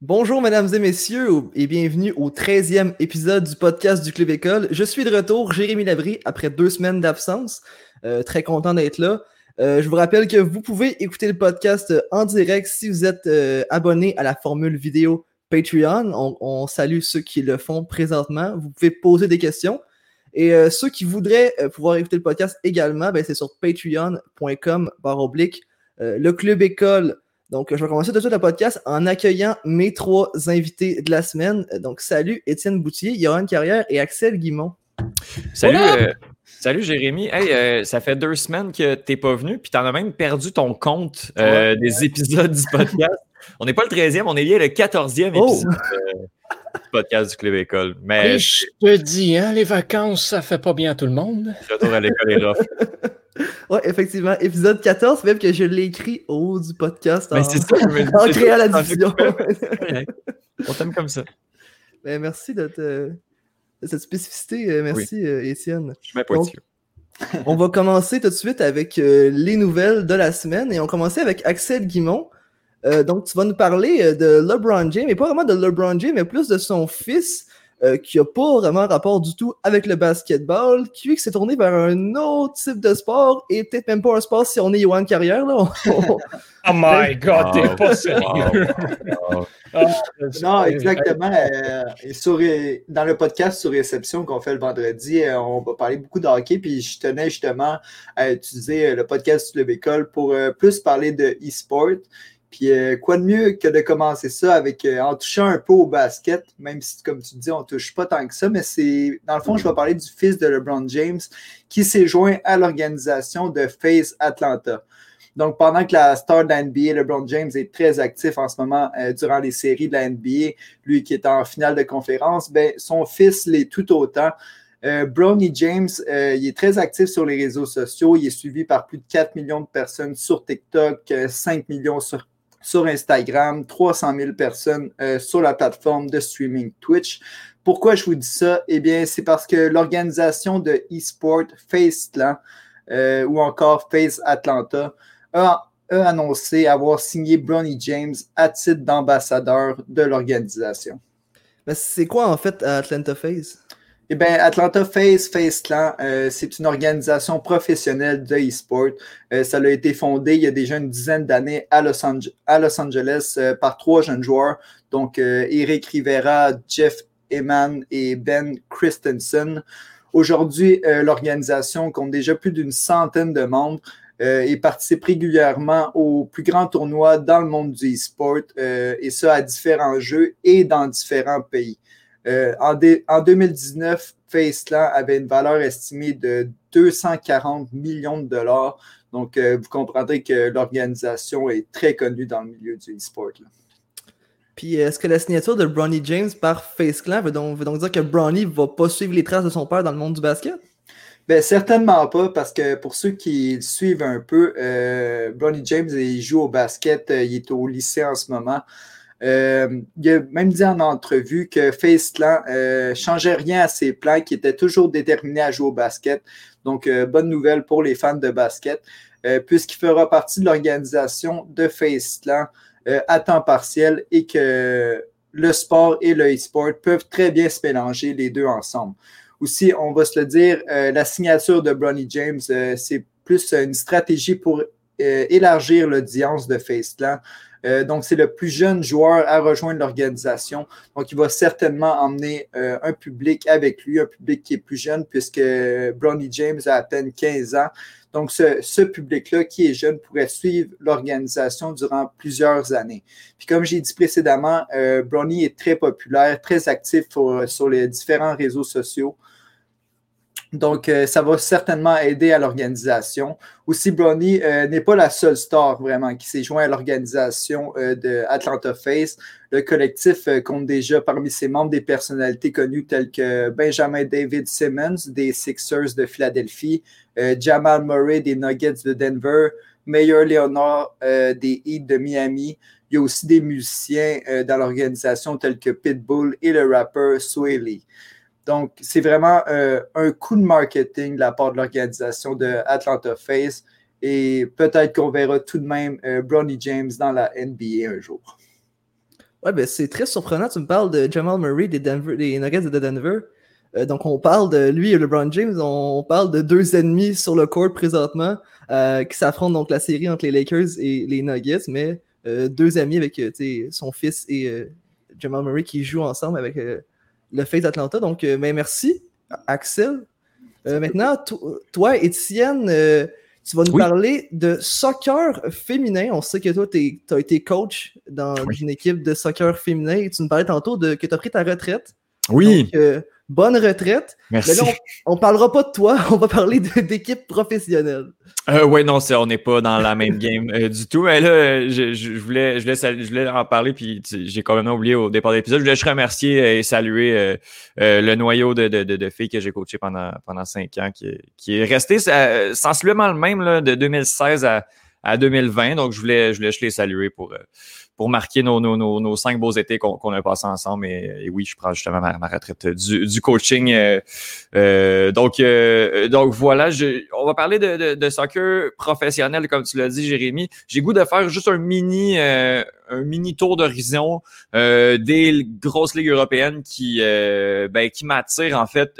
Bonjour, mesdames et messieurs, et bienvenue au 13e épisode du podcast du Club École. Je suis de retour, Jérémy Labry, après deux semaines d'absence. Euh, très content d'être là. Euh, je vous rappelle que vous pouvez écouter le podcast en direct si vous êtes euh, abonné à la formule vidéo Patreon. On, salue ceux qui le font présentement. Vous pouvez poser des questions. Et ceux qui voudraient pouvoir écouter le podcast également, ben, c'est sur patreon.com oblique le Club École donc, je vais commencer tout de suite le podcast en accueillant mes trois invités de la semaine. Donc, salut Étienne Boutier, Yohan Carrière et Axel Guimont. Salut, euh, salut Jérémy. Hey, euh, ça fait deux semaines que tu n'es pas venu, puis tu as même perdu ton compte euh, des épisodes du podcast. On n'est pas le 13e, on est lié le 14e épisode du podcast du Club École. Mais je te dis, hein, les vacances, ça fait pas bien à tout le monde. Retour à l'école est rough. Ouais, effectivement. Épisode 14, même que je l'ai écrit au haut du podcast. Mais c'est ça, En créant la diffusion. On t'aime comme ça. Ben, merci de, cette spécificité. Euh, merci, euh, Étienne. Je suis On va commencer tout de suite avec euh, les nouvelles de la semaine et on commençait avec Axel Guimont. donc, tu vas nous parler de LeBron James, mais pas vraiment de LeBron James, mais plus de son fils euh, qui n'a pas vraiment rapport du tout avec le basketball, qui, s'est tourné vers un autre type de sport et peut-être même pas un sport si on est Yohan Carrière. Là. oh my God, t'es pas sérieux! Ah, non, exactement. Euh, sur, dans le podcast sur réception qu'on fait le vendredi, euh, on va parler beaucoup de hockey. Puis je tenais justement à utiliser le podcast sur le Bécole pour plus parler de e-sport. Puis euh, quoi de mieux que de commencer ça avec euh, en touchant un peu au basket, même si, comme tu dis, on ne touche pas tant que ça, mais c'est dans le fond, je vais parler du fils de LeBron James qui s'est joint à l'organisation de Face Atlanta. Donc, pendant que la star de la NBA, LeBron James, est très actif en ce moment euh, durant les séries de la NBA, lui qui est en finale de conférence, ben, son fils l'est tout autant. Euh, Brownie James, il est très actif sur les réseaux sociaux. Il est suivi par plus de 4 millions de personnes sur TikTok, 5 millions sur sur Instagram, 300 000 personnes euh, sur la plateforme de streaming Twitch. Pourquoi je vous dis ça? Eh bien, c'est parce que l'organisation de e-sport FaceTlan euh, ou encore Face Atlanta a, annoncé avoir signé Bronny James à titre d'ambassadeur de l'organisation. C'est quoi en fait Atlanta Face? Eh bien, Atlanta Face, Face Clan, euh, c'est une organisation professionnelle de e-sport. Euh, ça a été fondé il y a déjà une dizaine d'années à Los, Angeles euh, par trois jeunes joueurs, donc Eric Rivera, Jeff Eman et Ben Christensen. Aujourd'hui, l'organisation compte déjà plus d'une centaine de membres et participe régulièrement aux plus grands tournois dans le monde du e-sport, et ça à différents jeux et dans différents pays. Euh, en, en, 2019, FaceTlan avait une valeur estimée de 240 millions de dollars. Donc, euh, vous comprendrez que l'organisation est très connue dans le milieu du e-sport. Puis, est-ce que la signature de Bronny James par FaceClan veut donc, veut donc dire que Bronny ne va pas suivre les traces de son père dans le monde du basket? Ben, certainement pas, parce que pour ceux qui suivent un peu, euh, Bronny James il joue au basket, il est au lycée en ce moment. Euh, il a même dit en entrevue que FaceTlan euh, changeait rien à ses plans, qu'il était toujours déterminé à jouer au basket. Donc, euh, bonne nouvelle pour les fans de basket, puisqu'il fera partie de l'organisation de FaceTlan à temps partiel et que le sport et le e-sport peuvent très bien se mélanger les deux ensemble. Aussi, on va se le dire, la signature de Bronny James, c'est plus une stratégie pour élargir l'audience de FaceTlan. Euh, donc, c'est le plus jeune joueur à rejoindre l'organisation. Donc, il va certainement emmener euh, un public avec lui, un public qui est plus jeune, puisque Bronny James a à peine 15 ans. Donc, ce, public-là qui est jeune pourrait suivre l'organisation durant plusieurs années. Puis, comme j'ai dit précédemment, euh, Bronny est très populaire, très actif sur les différents réseaux sociaux. Donc, euh, ça va certainement aider à l'organisation. Aussi, Bronny euh, n'est pas la seule star vraiment qui s'est joint à l'organisation euh, de Atlanta Face. Le collectif compte déjà parmi ses membres des personnalités connues telles que Benjamin David Simmons des Sixers de Philadelphie, Jamal Murray des Nuggets de Denver, Mayor Leonard des Heat de Miami. Il y a aussi des musiciens dans l'organisation tels que Pitbull et le rappeur Sway Lee. Donc, c'est vraiment euh, un coup de marketing de la part de l'organisation de Atlanta Face. Et peut-être qu'on verra tout de même euh, Bronny James dans la NBA un jour. Ouais, ben c'est très surprenant. Tu me parles de Jamal Murray des, Nuggets de Denver. Euh, donc, on parle de lui et LeBron James. On parle de deux ennemis sur le court présentement euh, qui s'affrontent donc la série entre les Lakers et les Nuggets, mais deux amis avec son fils et Jamal Murray qui jouent ensemble avec le Face d'Atlanta. Donc, ben, merci, Axel. maintenant, toi, Étienne tu vas nous parler de soccer féminin. On sait que toi, tu as été coach dans une équipe de soccer féminin et tu nous parlais tantôt de, que tu as pris ta retraite. Oui bonne retraite. Merci. Mais là, on, ne parlera pas de toi, on va parler d'équipe professionnelle. Euh, oui, non, on n'est pas dans la même game euh, du tout. Mais là, je, voulais, je, voulais, en parler, puis j'ai quand même oublié au départ de l'épisode. Je voulais juste remercier et saluer euh, euh, le noyau de, de, de, filles que j'ai coaché pendant, pendant cinq ans, qui, qui est resté sensiblement le même là, de 2016 à, à 2020. Donc, je voulais, je voulais les saluer pour, pour marquer nos, nos, nos, cinq beaux étés qu'on a passés ensemble. Et, oui, je prends justement ma, retraite du, du coaching. Euh, euh, donc, euh, donc voilà, je, on va parler de, de, de, soccer professionnel, comme tu l'as dit, Jérémy. J'ai goût de faire juste un mini, un mini tour d'horizon des grosses ligues européennes qui, ben, qui m'attirent en fait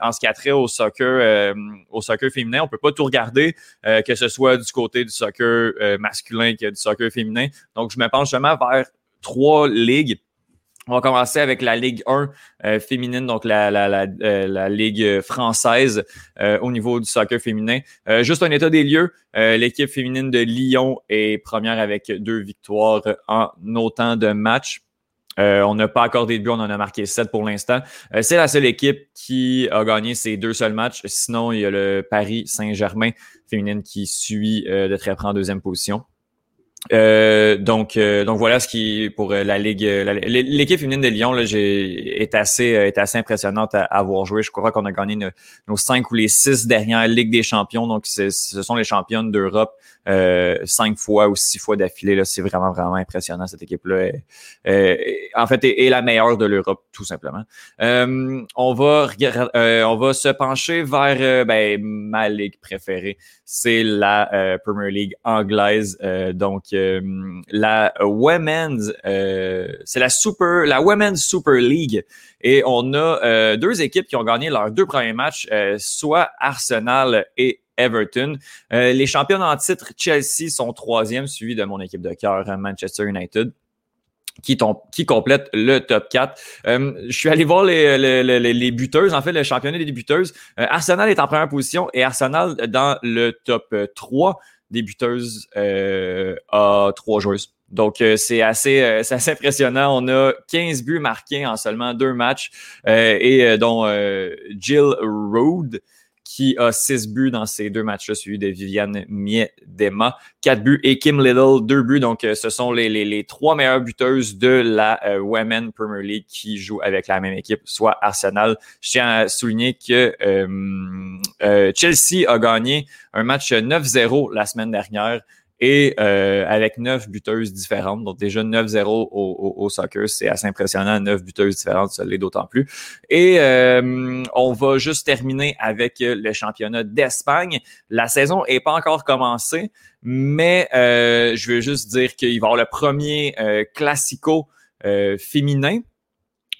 en ce qui a trait au soccer, au soccer féminin. On peut pas tout regarder, que ce soit du côté du soccer masculin que du soccer féminin. Donc, je me pense justement vers trois ligues. On va commencer avec la Ligue 1 euh, féminine, donc la, la, la, euh, Ligue française euh, au niveau du soccer féminin. juste un état des lieux, l'équipe féminine de Lyon est première avec deux victoires en autant de matchs. on n'a pas accordé de but, on en a marqué sept pour l'instant. c'est la seule équipe qui a gagné ses deux seuls matchs. Sinon, il y a le Paris Saint-Germain féminine qui suit de très près en deuxième position. Euh, donc, euh, donc voilà ce qui pour euh, la ligue, l'équipe féminine de Lyon là, est assez est assez impressionnante à, avoir joué. Je crois qu'on a gagné nos, cinq ou les six dernières ligues des champions. Donc, ce sont les championnes d'Europe cinq fois ou six fois d'affilée. C'est vraiment vraiment impressionnant cette équipe-là. en fait, est, la meilleure de l'Europe tout simplement. on va on va se pencher vers ben, ma ligue préférée, c'est la Premier League anglaise. donc euh, la Women's, euh, c'est la Super, la Women's Super League. Et on a euh, deux équipes qui ont gagné leurs deux premiers matchs, soit Arsenal et Everton. les champions en titre, Chelsea, sont troisième, suivi de mon équipe de cœur, Manchester United. Qui, qui, complète le top 4. je suis allé voir les, les, buteuses, en fait, le championnat des buteuses. Arsenal est en première position et Arsenal dans le top 3 débuteuse euh, à trois joueuses. Donc, euh, c'est assez, euh, assez impressionnant. On a 15 buts marqués en seulement deux matchs, et dont Jill Road, qui a six buts dans ces deux matchs-là, suivi de Viviane Miedema, quatre buts, et Kim Little, deux buts. Donc, euh, ce sont les, trois meilleures buteuses de la euh, Women Premier League qui jouent avec la même équipe, soit Arsenal. Je tiens à souligner que euh, Chelsea a gagné un match 9-0 la semaine dernière et euh, avec neuf buteuses différentes. Donc déjà 9-0 au, au, soccer, c'est assez impressionnant. Neuf buteuses différentes, ça l'est d'autant plus. Et euh, on va juste terminer avec le championnat d'Espagne. La saison est pas encore commencée, mais euh, je veux juste dire qu'il va y avoir le premier classico féminin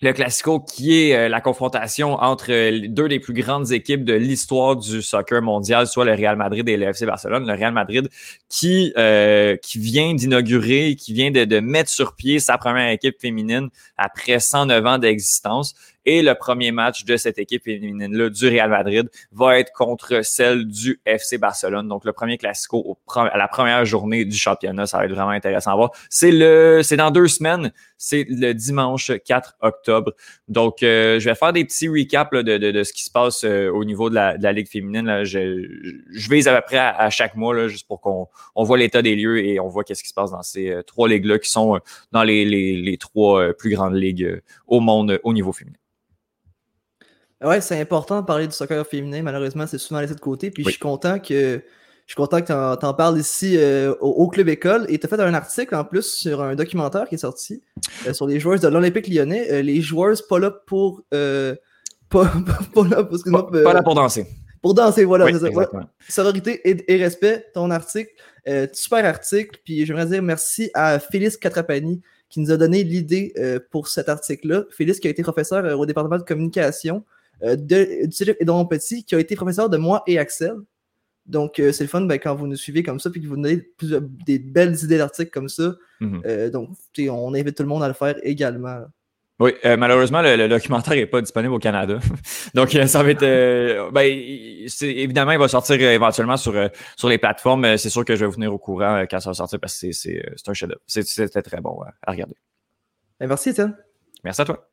le Classico, qui est euh, la confrontation entre euh, deux des plus grandes équipes de l'histoire du soccer mondial, soit le Real Madrid et le Barcelone. Le Real Madrid qui, euh, qui vient d'inaugurer, qui vient de, mettre sur pied sa première équipe féminine après 109 ans d'existence. Et le premier match de cette équipe féminine-là du Real Madrid va être contre celle du FC Barcelone. Donc, le premier classico à la première journée du championnat. Ça va être vraiment intéressant à voir. C'est le, c'est dans deux semaines. C'est le dimanche 4 octobre. Donc, euh, je vais faire des petits recaps de, de, de, ce qui se passe euh, au niveau de la, de la Ligue féminine. Là. Je, je vise à peu près à, chaque mois, là, juste pour qu'on on voit l'état des lieux et on voit qu'est-ce qui se passe dans ces euh, trois ligues-là qui sont dans les, les, les trois plus grandes ligues au monde au niveau féminin. Ouais, c'est important de parler du soccer féminin. Malheureusement, c'est souvent laissé de côté. Puis je suis content que je suis content que tu en, parles ici euh, au, Club École. Et tu as fait un article en plus sur un documentaire qui est sorti euh, sur les joueurs de l'Olympique lyonnais. Euh, les joueurs pas là pour. pas, pas, là, parce que pas, là pour danser. Pour danser, voilà. Sororité et, respect, ton article. super article. Puis j'aimerais dire merci à Félix Catrapani qui nous a donné l'idée pour cet article-là. Félix, qui a été professeur au département de communication de, du Cégep Édouard Petit, qui a été professeur de moi et Axel. Donc, c'est le fun ben, quand vous nous suivez comme ça, puis que vous nous donnez des belles idées d'articles comme ça. Mm-hmm. donc, on invite tout le monde à le faire également. Oui, euh, malheureusement, le, documentaire n'est pas disponible au Canada. Donc, euh, ça va être. Euh, ben, évidemment, il va sortir éventuellement sur, sur les plateformes. C'est sûr que je vais vous tenir au courant quand ça va sortir parce que c'est un chef-d'œuvre. C'était très bon à regarder. Ben, merci, Étienne. Merci à toi.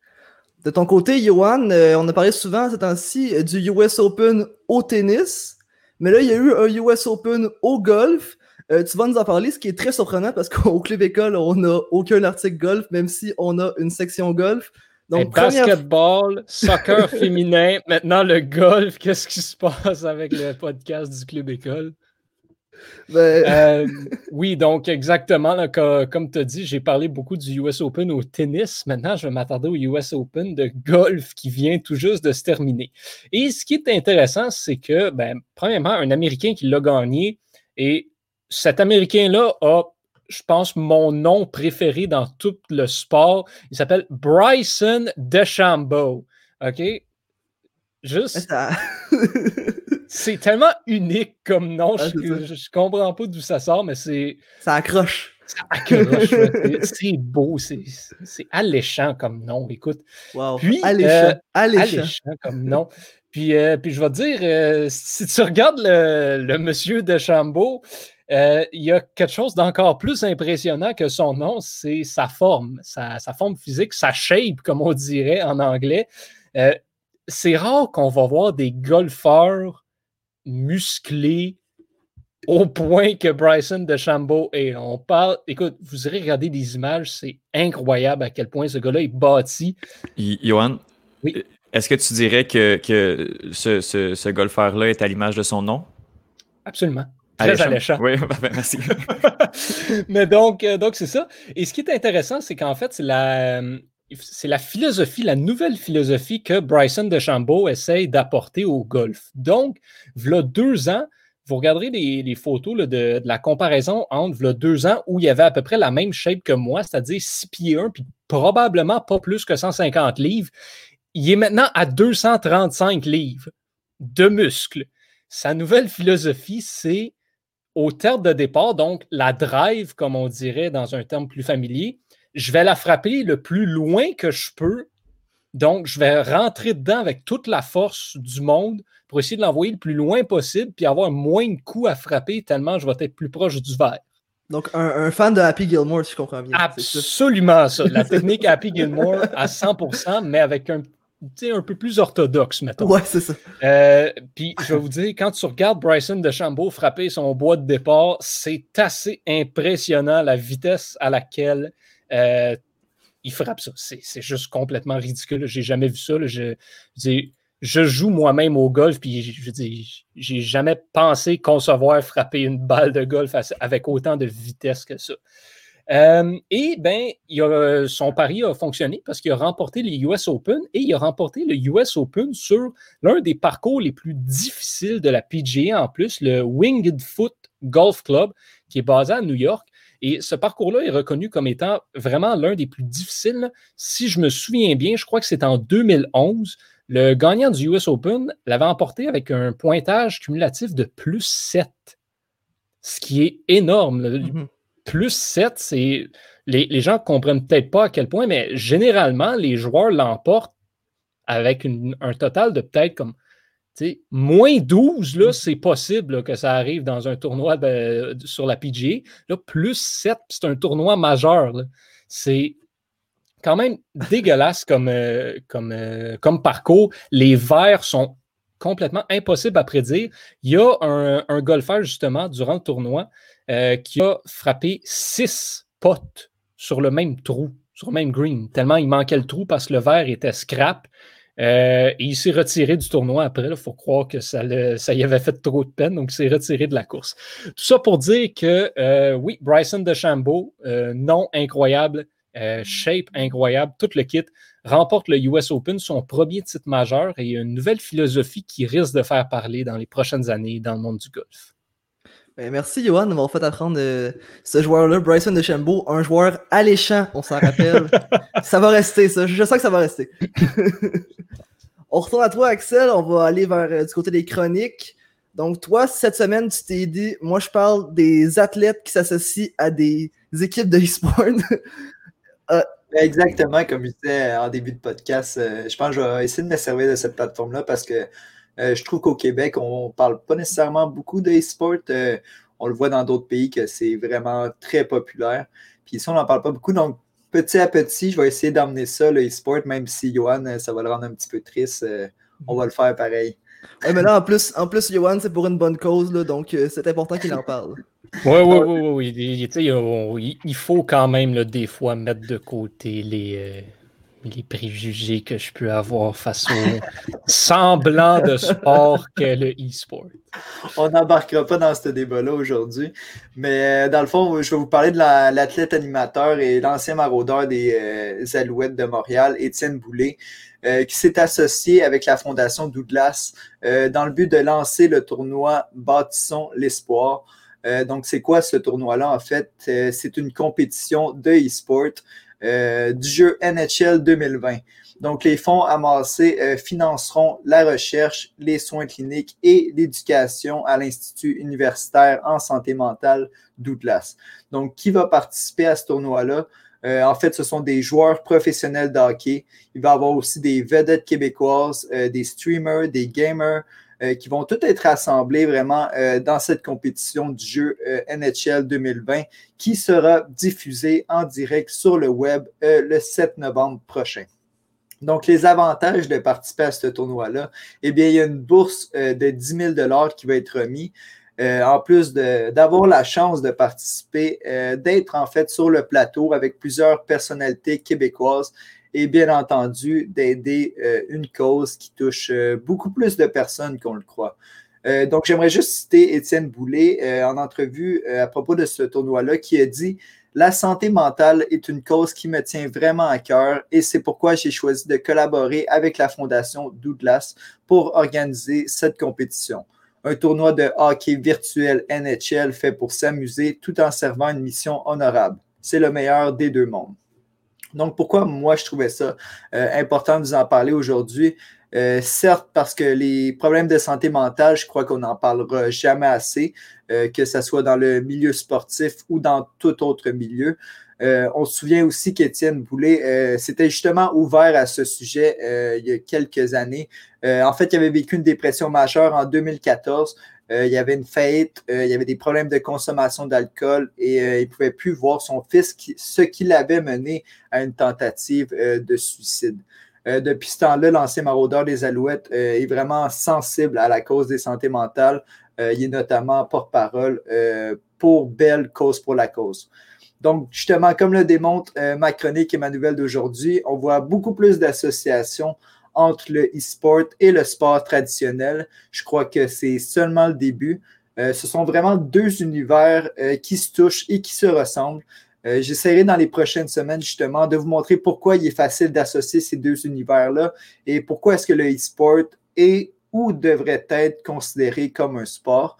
De ton côté, Johan, on a parlé souvent ces temps-ci du US Open au tennis. Mais là, il y a eu un US Open au golf. Euh, tu vas nous en parler, ce qui est très surprenant parce qu'au Club École, on n'a aucun article golf, même si on a une section golf. Donc, Basketball, soccer féminin, maintenant le golf, qu'est-ce qui se passe avec le podcast du Club École? Ben... Euh, oui, donc exactement, comme tu as dit, j'ai parlé beaucoup du US Open au tennis. Maintenant, je vais m'attarder au US Open de golf qui vient tout juste de se terminer. Et ce qui est intéressant, c'est que, ben, premièrement, un Américain qui l'a gagné et cet Américain-là a, je pense, mon nom préféré dans tout le sport. Il s'appelle Bryson DeChambeau. OK? Juste. c'est tellement unique comme nom. je, ne comprends pas d'où ça sort, mais c'est. Ça accroche. Ça accroche. c'est beau. C'est alléchant comme nom. Écoute. Wow. Puis, alléchant. Euh, alléchant. comme nom. Puis, euh, puis je vais te dire, euh, si tu regardes le, le monsieur de euh, il y a quelque chose d'encore plus impressionnant que son nom, c'est sa forme, sa, forme physique, sa shape, comme on dirait en anglais. C'est rare qu'on va voir des golfeurs musclés au point que Bryson DeChambeau est. On parle, écoute, vous irez regarder des images, c'est incroyable à quel point ce gars-là est bâti. Johan, est-ce que tu dirais que, ce, ce golfeur-là est à l'image de son nom? Absolument. Très alléchant. Oui, merci. Mais donc, euh, donc c'est ça. Et ce qui est intéressant, c'est qu'en fait, c'est la, c'est la philosophie, la nouvelle philosophie que Bryson DeChambeau essaye d'apporter au golf. Donc, voilà deux ans, vous regarderez les, photos de, la comparaison entre voilà deux ans où il y avait à peu près la même shape que moi, c'est-à-dire 6 pieds 1, puis probablement pas plus que 150 livres. Il est maintenant à 235 livres de muscles. Sa nouvelle philosophie, c'est au terme de départ, donc la drive, comme on dirait dans un terme plus familier, je vais la frapper le plus loin que je peux. Donc, je vais rentrer dedans avec toute la force du monde pour essayer de l'envoyer le plus loin possible puis avoir moins de coups à frapper tellement je vais être plus proche du verre. Donc, un, fan de Happy Gilmore, si je comprends bien. Absolument ça. La technique Happy Gilmore à 100%, mais avec un un peu plus orthodoxe, mettons. Ouais, c'est ça. Euh, puis je vais vous dire, quand tu regardes Bryson DeChambeau frapper son bois de départ, c'est assez impressionnant la vitesse à laquelle euh, il frappe ça. C'est juste complètement ridicule. J'ai jamais vu ça. Je, joue moi-même au golf, puis je j'ai jamais pensé concevoir frapper une balle de golf avec autant de vitesse que ça. Euh, et ben, il son pari a fonctionné parce qu'il a remporté les US Open et il a remporté le US Open sur l'un des parcours les plus difficiles de la PGA en plus, le Winged Foot Golf Club, qui est basé à New York. Et ce parcours-là est reconnu comme étant vraiment l'un des plus difficiles. Si je me souviens bien, je crois que c'est en 2011. Le gagnant du US Open l'avait emporté avec un pointage cumulatif de plus 7, ce qui est énorme. Mm-hmm plus 7, c'est. Les, gens ne comprennent peut-être pas à quel point, mais généralement, les joueurs l'emportent avec un total de peut-être comme. Moins 12, là, mm. c'est possible que ça arrive dans un tournoi sur la PGA. Là, plus 7, c'est un tournoi majeur. C'est quand même dégueulasse comme, euh, comme, euh, comme parcours. Les verts sont complètement impossibles à prédire. Il y a un, un golfeur, justement, durant le tournoi, euh, qui a frappé six potes sur le même trou, sur le même green, tellement il manquait le trou parce que le verre était scrap. Euh, il s'est retiré du tournoi après. Il faut croire que ça, y avait fait trop de peine, donc il s'est retiré de la course. Tout ça pour dire que euh, oui, Bryson DeChambeau, nom incroyable, shape incroyable, tout le kit, remporte le US Open, son premier titre majeur et une nouvelle philosophie qui risque de faire parler dans les prochaines années dans le monde du golf. Ben, merci, Johan, d'avoir fait apprendre euh, ce joueur-là, Bryson de Chambeau, un joueur alléchant, on s'en rappelle. ça va rester, ça. Je sens que ça va rester. on retourne à toi, Axel. On va aller vers euh, du côté des chroniques. Donc, toi, cette semaine, tu t'es dit, moi, je parle des athlètes qui s'associent à des équipes de e-sport. Euh, exactement, comme je disais en début de podcast, je pense que je vais essayer de me servir de cette plateforme-là parce que je trouve qu'au Québec, on ne parle pas nécessairement beaucoup d'e-sport. Euh, on le voit dans d'autres pays que c'est vraiment très populaire. Puis ici, on n'en parle pas beaucoup. Donc, petit à petit, je vais essayer d'amener ça, le e-sport, même si Johan, ça va le rendre un petit peu triste. Euh, on va le faire pareil. mais là, en plus, en plus Johan, c'est pour une bonne cause, donc c'est important qu'il en parle. Oui, oui, oui, oui. Il, faut quand même, des fois, mettre de côté les, les préjugés que je peux avoir face au semblant de sport qu'est le e-sport. On n'embarquera pas dans ce débat-là aujourd'hui, mais euh, dans le fond, je vais vous parler de l'athlète animateur et l'ancien maraudeur des euh, Alouettes de Montréal, Étienne Boulay, euh, qui s'est associé avec la Fondation Douglas dans le but de lancer le tournoi Bâtissons l'espoir. donc, c'est quoi ce tournoi-là? En fait, c'est une compétition de e-sport euh, du jeu NHL 2020. Donc, les fonds amassés euh, financeront la recherche, les soins cliniques et l'éducation à l'Institut universitaire en santé mentale Douglas. Donc, qui va participer à ce tournoi-là? Euh, en fait, ce sont des joueurs professionnels de. Il va y avoir aussi des vedettes québécoises, des streamers, des gamers, qui vont tous être assemblés vraiment euh, dans cette compétition du jeu euh, NHL 2020 qui sera diffusée en direct sur le web le 7 novembre prochain. Donc, les avantages de participer à ce tournoi-là, eh bien, il y a une bourse de 10 000 qui va être remise. en plus d'avoir la chance de participer, d'être en fait sur le plateau avec plusieurs personnalités québécoises et bien entendu d'aider euh, une cause qui touche euh, beaucoup plus de personnes qu'on le croit. Euh, donc, j'aimerais juste citer Étienne Boulay en entrevue à propos de ce tournoi-là qui a dit La santé mentale est une cause qui me tient vraiment à cœur et c'est pourquoi j'ai choisi de collaborer avec la Fondation Douglas pour organiser cette compétition. Un tournoi de hockey virtuel NHL fait pour s'amuser tout en servant une mission honorable. C'est le meilleur des deux mondes. Donc, pourquoi moi, je trouvais ça euh, important de vous en parler aujourd'hui? Euh, certes, parce que les problèmes de santé mentale, je crois qu'on n'en parlera jamais assez, euh, que ce soit dans le milieu sportif ou dans tout autre milieu. on se souvient aussi qu'Étienne Boulay s'était justement ouvert à ce sujet il y a quelques années. en fait, il avait vécu une dépression majeure en 2014. Euh, il y avait une faillite, euh, il y avait des problèmes de consommation d'alcool et euh, il ne pouvait plus voir son fils, ce qui l'avait mené à une tentative de suicide. depuis ce temps-là, l'ancien maraudeur des Alouettes est vraiment sensible à la cause des santé mentales. il est notamment porte-parole pour Belle Cause pour la cause. Donc, justement, comme le démontre ma chronique et ma nouvelle d'aujourd'hui, on voit beaucoup plus d'associations entre le e-sport et le sport traditionnel. Je crois que c'est seulement le début. Euh, ce sont vraiment deux univers euh, qui se touchent et qui se ressemblent. Euh, j'essaierai dans les prochaines semaines justement de vous montrer pourquoi il est facile d'associer ces deux univers-là et pourquoi est-ce que le e-sport est ou devrait être considéré comme un sport.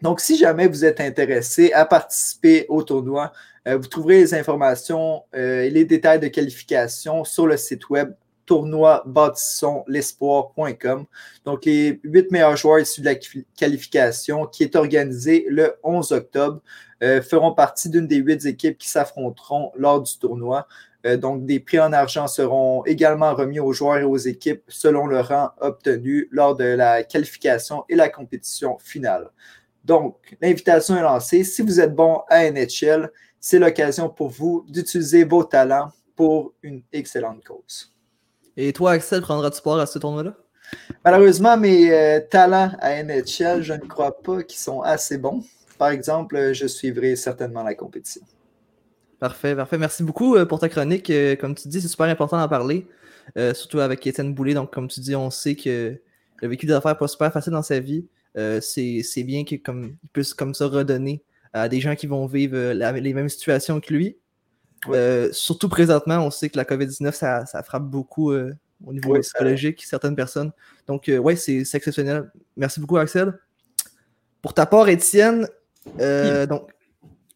donc, si jamais vous êtes intéressé à participer au tournoi, vous trouverez les informations et les détails de qualification sur le site web tournoi bâtissons l'espoir.com. Donc, les huit meilleurs joueurs issus de la qualification qui est organisée le 11 octobre euh, feront partie d'une des huit équipes qui s'affronteront lors du tournoi. Euh, donc, des prix en argent seront également remis aux joueurs et aux équipes selon le rang obtenu lors de la qualification et la compétition finale. Donc, l'invitation est lancée. Si vous êtes bon à NHL, c'est l'occasion pour vous d'utiliser vos talents pour une excellente cause. Et toi, Axel, prendras-tu part à ce tournoi-là? Malheureusement, mes euh, talents à NHL, je ne crois pas qu'ils sont assez bons. Par exemple, je suivrai certainement la compétition. Parfait, parfait. Merci beaucoup euh, pour ta chronique. Euh, comme tu dis, c'est super important d'en parler, surtout avec Étienne Boulay. Donc, comme tu dis, on sait qu'il a vécu des affaires pas super faciles dans sa vie. c'est bien qu'il puisse comme ça redonner à des gens qui vont vivre les mêmes situations que lui. Euh, surtout présentement, on sait que la COVID-19, ça, frappe beaucoup euh, au niveau psychologique, certaines personnes. Donc, euh, ouais, c'est exceptionnel. Merci beaucoup, Axel. Pour ta part, Étienne, euh, donc,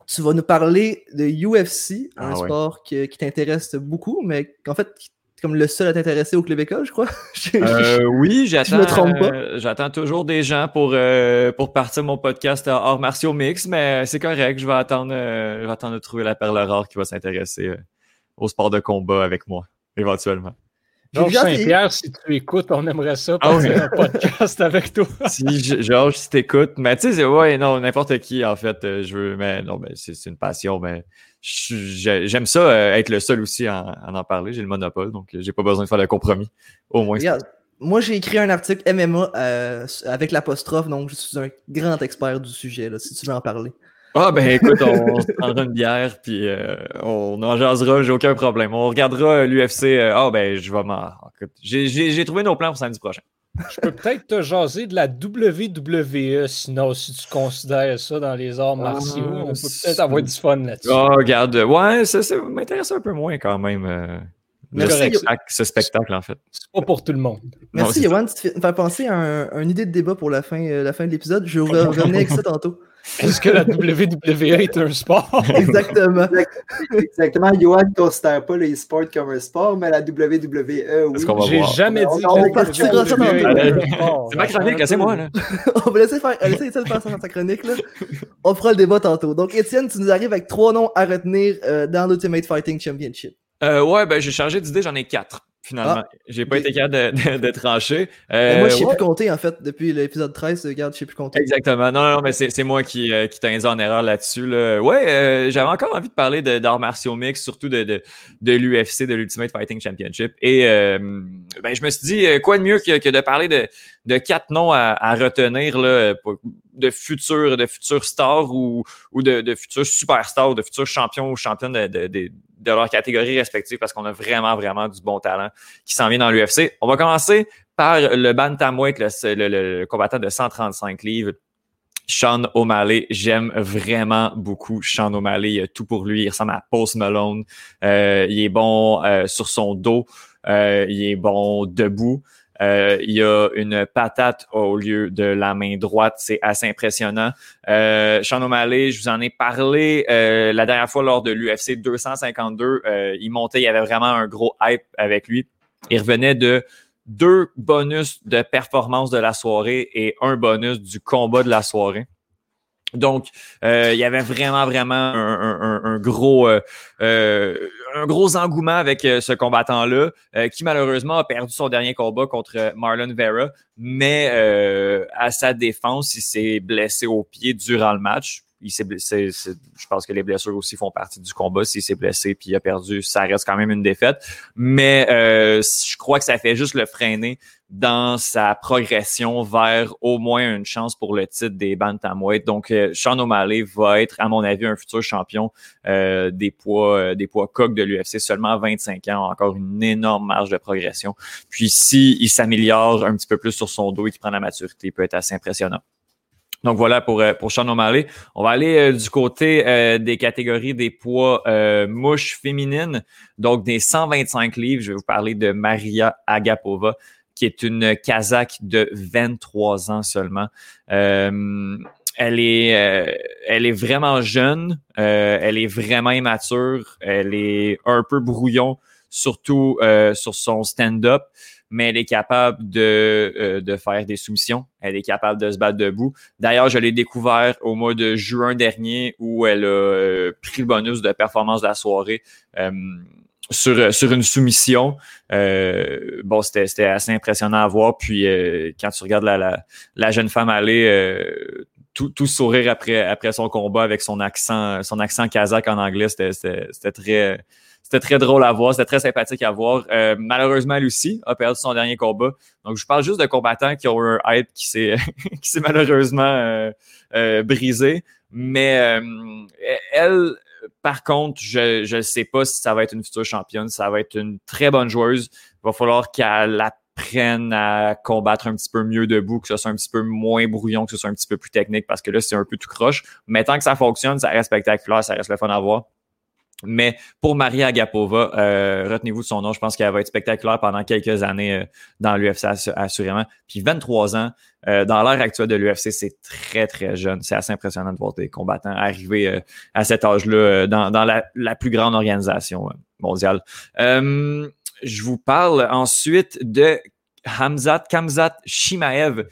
tu vas nous parler de UFC, un Ah ouais. sport que- qui t'intéresse beaucoup, mais qu'en fait, qui comme le seul à t'intéresser au École, je crois. Euh, oui, j'attends. euh, j'attends toujours des gens pour, euh, pour partir mon podcast hors martiaux mix, mais c'est correct. Je vais attendre, je vais attendre de trouver la perle rare qui va s'intéresser au sport de combat avec moi, éventuellement. Georges Saint-Pierre, si tu écoutes, on aimerait ça Ah passer oui. un podcast avec toi. si Georges, si t'écoutes, mais tu sais, c'est- ouais, non, n'importe qui, en fait, euh, je veux, mais non, mais c'est une passion, mais j'aime ça euh, être le seul aussi à, à en parler. J'ai le monopole, donc euh, j'ai pas besoin de faire de compromis. Au moins. Regarde, moi j'ai écrit un article MMA euh, avec l'apostrophe, donc je suis un grand expert du sujet, là, si tu veux en parler. Ah ben écoute, on, se prendra une bière puis euh, on en jasera, j'ai aucun problème. On regardera l'UFC. Ah ben je vais m'en. écoute, J'ai j'ai- j'ai trouvé nos plans pour samedi prochain. Je peux peut-être te jaser de la WWE, sinon, si tu considères ça dans les arts martiaux, on peut peut-être avoir du fun là-dessus. Ah regarde, ouais, ça, ça m'intéresse un peu moins quand même. euh, le spectacle, ce spectacle en fait. C'est pas pour tout le monde. Merci Yoann, tu te fais- me faire penser à, un- une idée de débat pour la fin, euh, la fin de l'épisode. Je vais revenir avec ça tantôt. Est-ce que la WWE est un sport? Exactement. Exactement. Johan ne considère pas les sports comme un sport, mais la WWE, oui. Est-ce qu'on va J'ai jamais On- dit on que la partira ça dans WWE le- était un sport. C'est ma chronique, c'est moi là. On va laisser faire, laisser faire ça dans sa chronique. Là. On fera le débat tantôt. Donc, Étienne, tu nous arrives avec trois noms à retenir euh, dans l'Ultimate Fighting Championship. Euh, ouais, ben j'ai changé d'idée, j'en ai quatre finalement. J'ai pas été capable de, de- de trancher. Euh, moi, je sais ouais. plus compter, en fait, depuis l'épisode 13. Regarde, je sais plus compter. Exactement. Non, non, mais c'est moi qui, euh, qui t'ai en erreur là-dessus. Là. Ouais, euh, j'avais encore envie de parler d'arts martiaux mix, surtout de, de, de l'UFC, de l'Ultimate Fighting Championship. Et euh, ben, je me suis dit, euh, quoi de mieux que, que de parler de, de quatre noms à, à retenir là, de futurs de futurs stars ou, ou de, de futurs superstars, de futurs champions ou championnes de, de, de, leur catégorie respective parce qu'on a vraiment, vraiment du bon talent qui s'en vient dans l'UFC. On va commencer par le bantamweight, le- le combattant de 135 livres. Sean O'Malley, j'aime vraiment beaucoup Sean O'Malley. Il a tout pour lui. Il ressemble à Post Malone. Euh, il est bon euh, sur son dos. Euh, il est bon debout. Euh, il a une patate au lieu de la main droite. C'est assez impressionnant. Euh, Sean je vous en ai parlé euh, la dernière fois lors de l'UFC 252. Euh, il montait, il y avait vraiment un gros hype avec lui. Il revenait de deux bonus de performance de la soirée et un bonus du combat de la soirée. Donc, euh, il y avait vraiment, vraiment un, gros, euh, euh, un gros engouement avec ce combattant-là, qui malheureusement a perdu son dernier combat contre Marlon Vera, mais à sa défense, il s'est blessé au pied durant le match. Il s'est blessé, je pense que les blessures aussi font partie du combat. S'il s'est blessé puis il a perdu, ça reste quand même une défaite. Mais je crois que ça fait juste le freiner dans sa progression vers au moins une chance pour le titre des bantamweight. Donc, euh, Sean O'Malley va être, à mon avis, un futur champion euh, des poids euh, des poids coques de l'UFC. Seulement 25 ans, encore une énorme marge de progression. Puis, si il s'améliore un petit peu plus sur son dos et qu'il prend la maturité, il peut être assez impressionnant. Donc voilà pour, pour Sean O'Malley. On va aller du côté des catégories des poids euh, mouches féminines, donc des 125 livres. Je vais vous parler de Maria Agapova, qui est une Kazakh de 23 ans seulement. Euh, elle est, euh, elle est vraiment jeune, euh, elle est vraiment immature, elle est un peu brouillon, surtout euh, sur son stand-up, mais elle est capable de, euh, de faire des soumissions, elle est capable de se battre debout. D'ailleurs, je l'ai découvert au mois de juin dernier où elle a euh, pris le bonus de performance de la soirée. Euh, sur, sur une soumission. Euh, bon, c'était assez impressionnant à voir. Puis euh, quand tu regardes la, la, jeune femme aller euh, tout, tout sourire après, après son combat avec son accent, son accent kazakh en anglais, c'était très. C'était très drôle à voir, c'était très sympathique à voir. Malheureusement, aussi a perdu son dernier combat. Donc, je parle juste de combattants qui ont un hype qui s'est malheureusement brisé. Mais elle, par contre, je ne sais pas si ça va être une future championne. Ça va être une très bonne joueuse. Il va falloir qu'elle apprenne à combattre un petit peu mieux debout, que ce soit un petit peu moins brouillon, que ce soit un petit peu plus technique, parce que là, c'est un peu tout croche. Mais tant que ça fonctionne, ça reste spectaculaire, ça reste le fun à voir. Mais pour Maria Agapova, euh, retenez-vous de son nom, je pense qu'elle va être spectaculaire pendant quelques années euh, dans l'UFC assurément. Puis 23 ans, euh, dans l'ère actuelle de l'UFC, c'est très très jeune. C'est assez impressionnant de voir des combattants arriver à cet âge-là dans, dans la, la, plus grande organisation mondiale. je vous parle ensuite de Hamzat Kamzat Shimaev.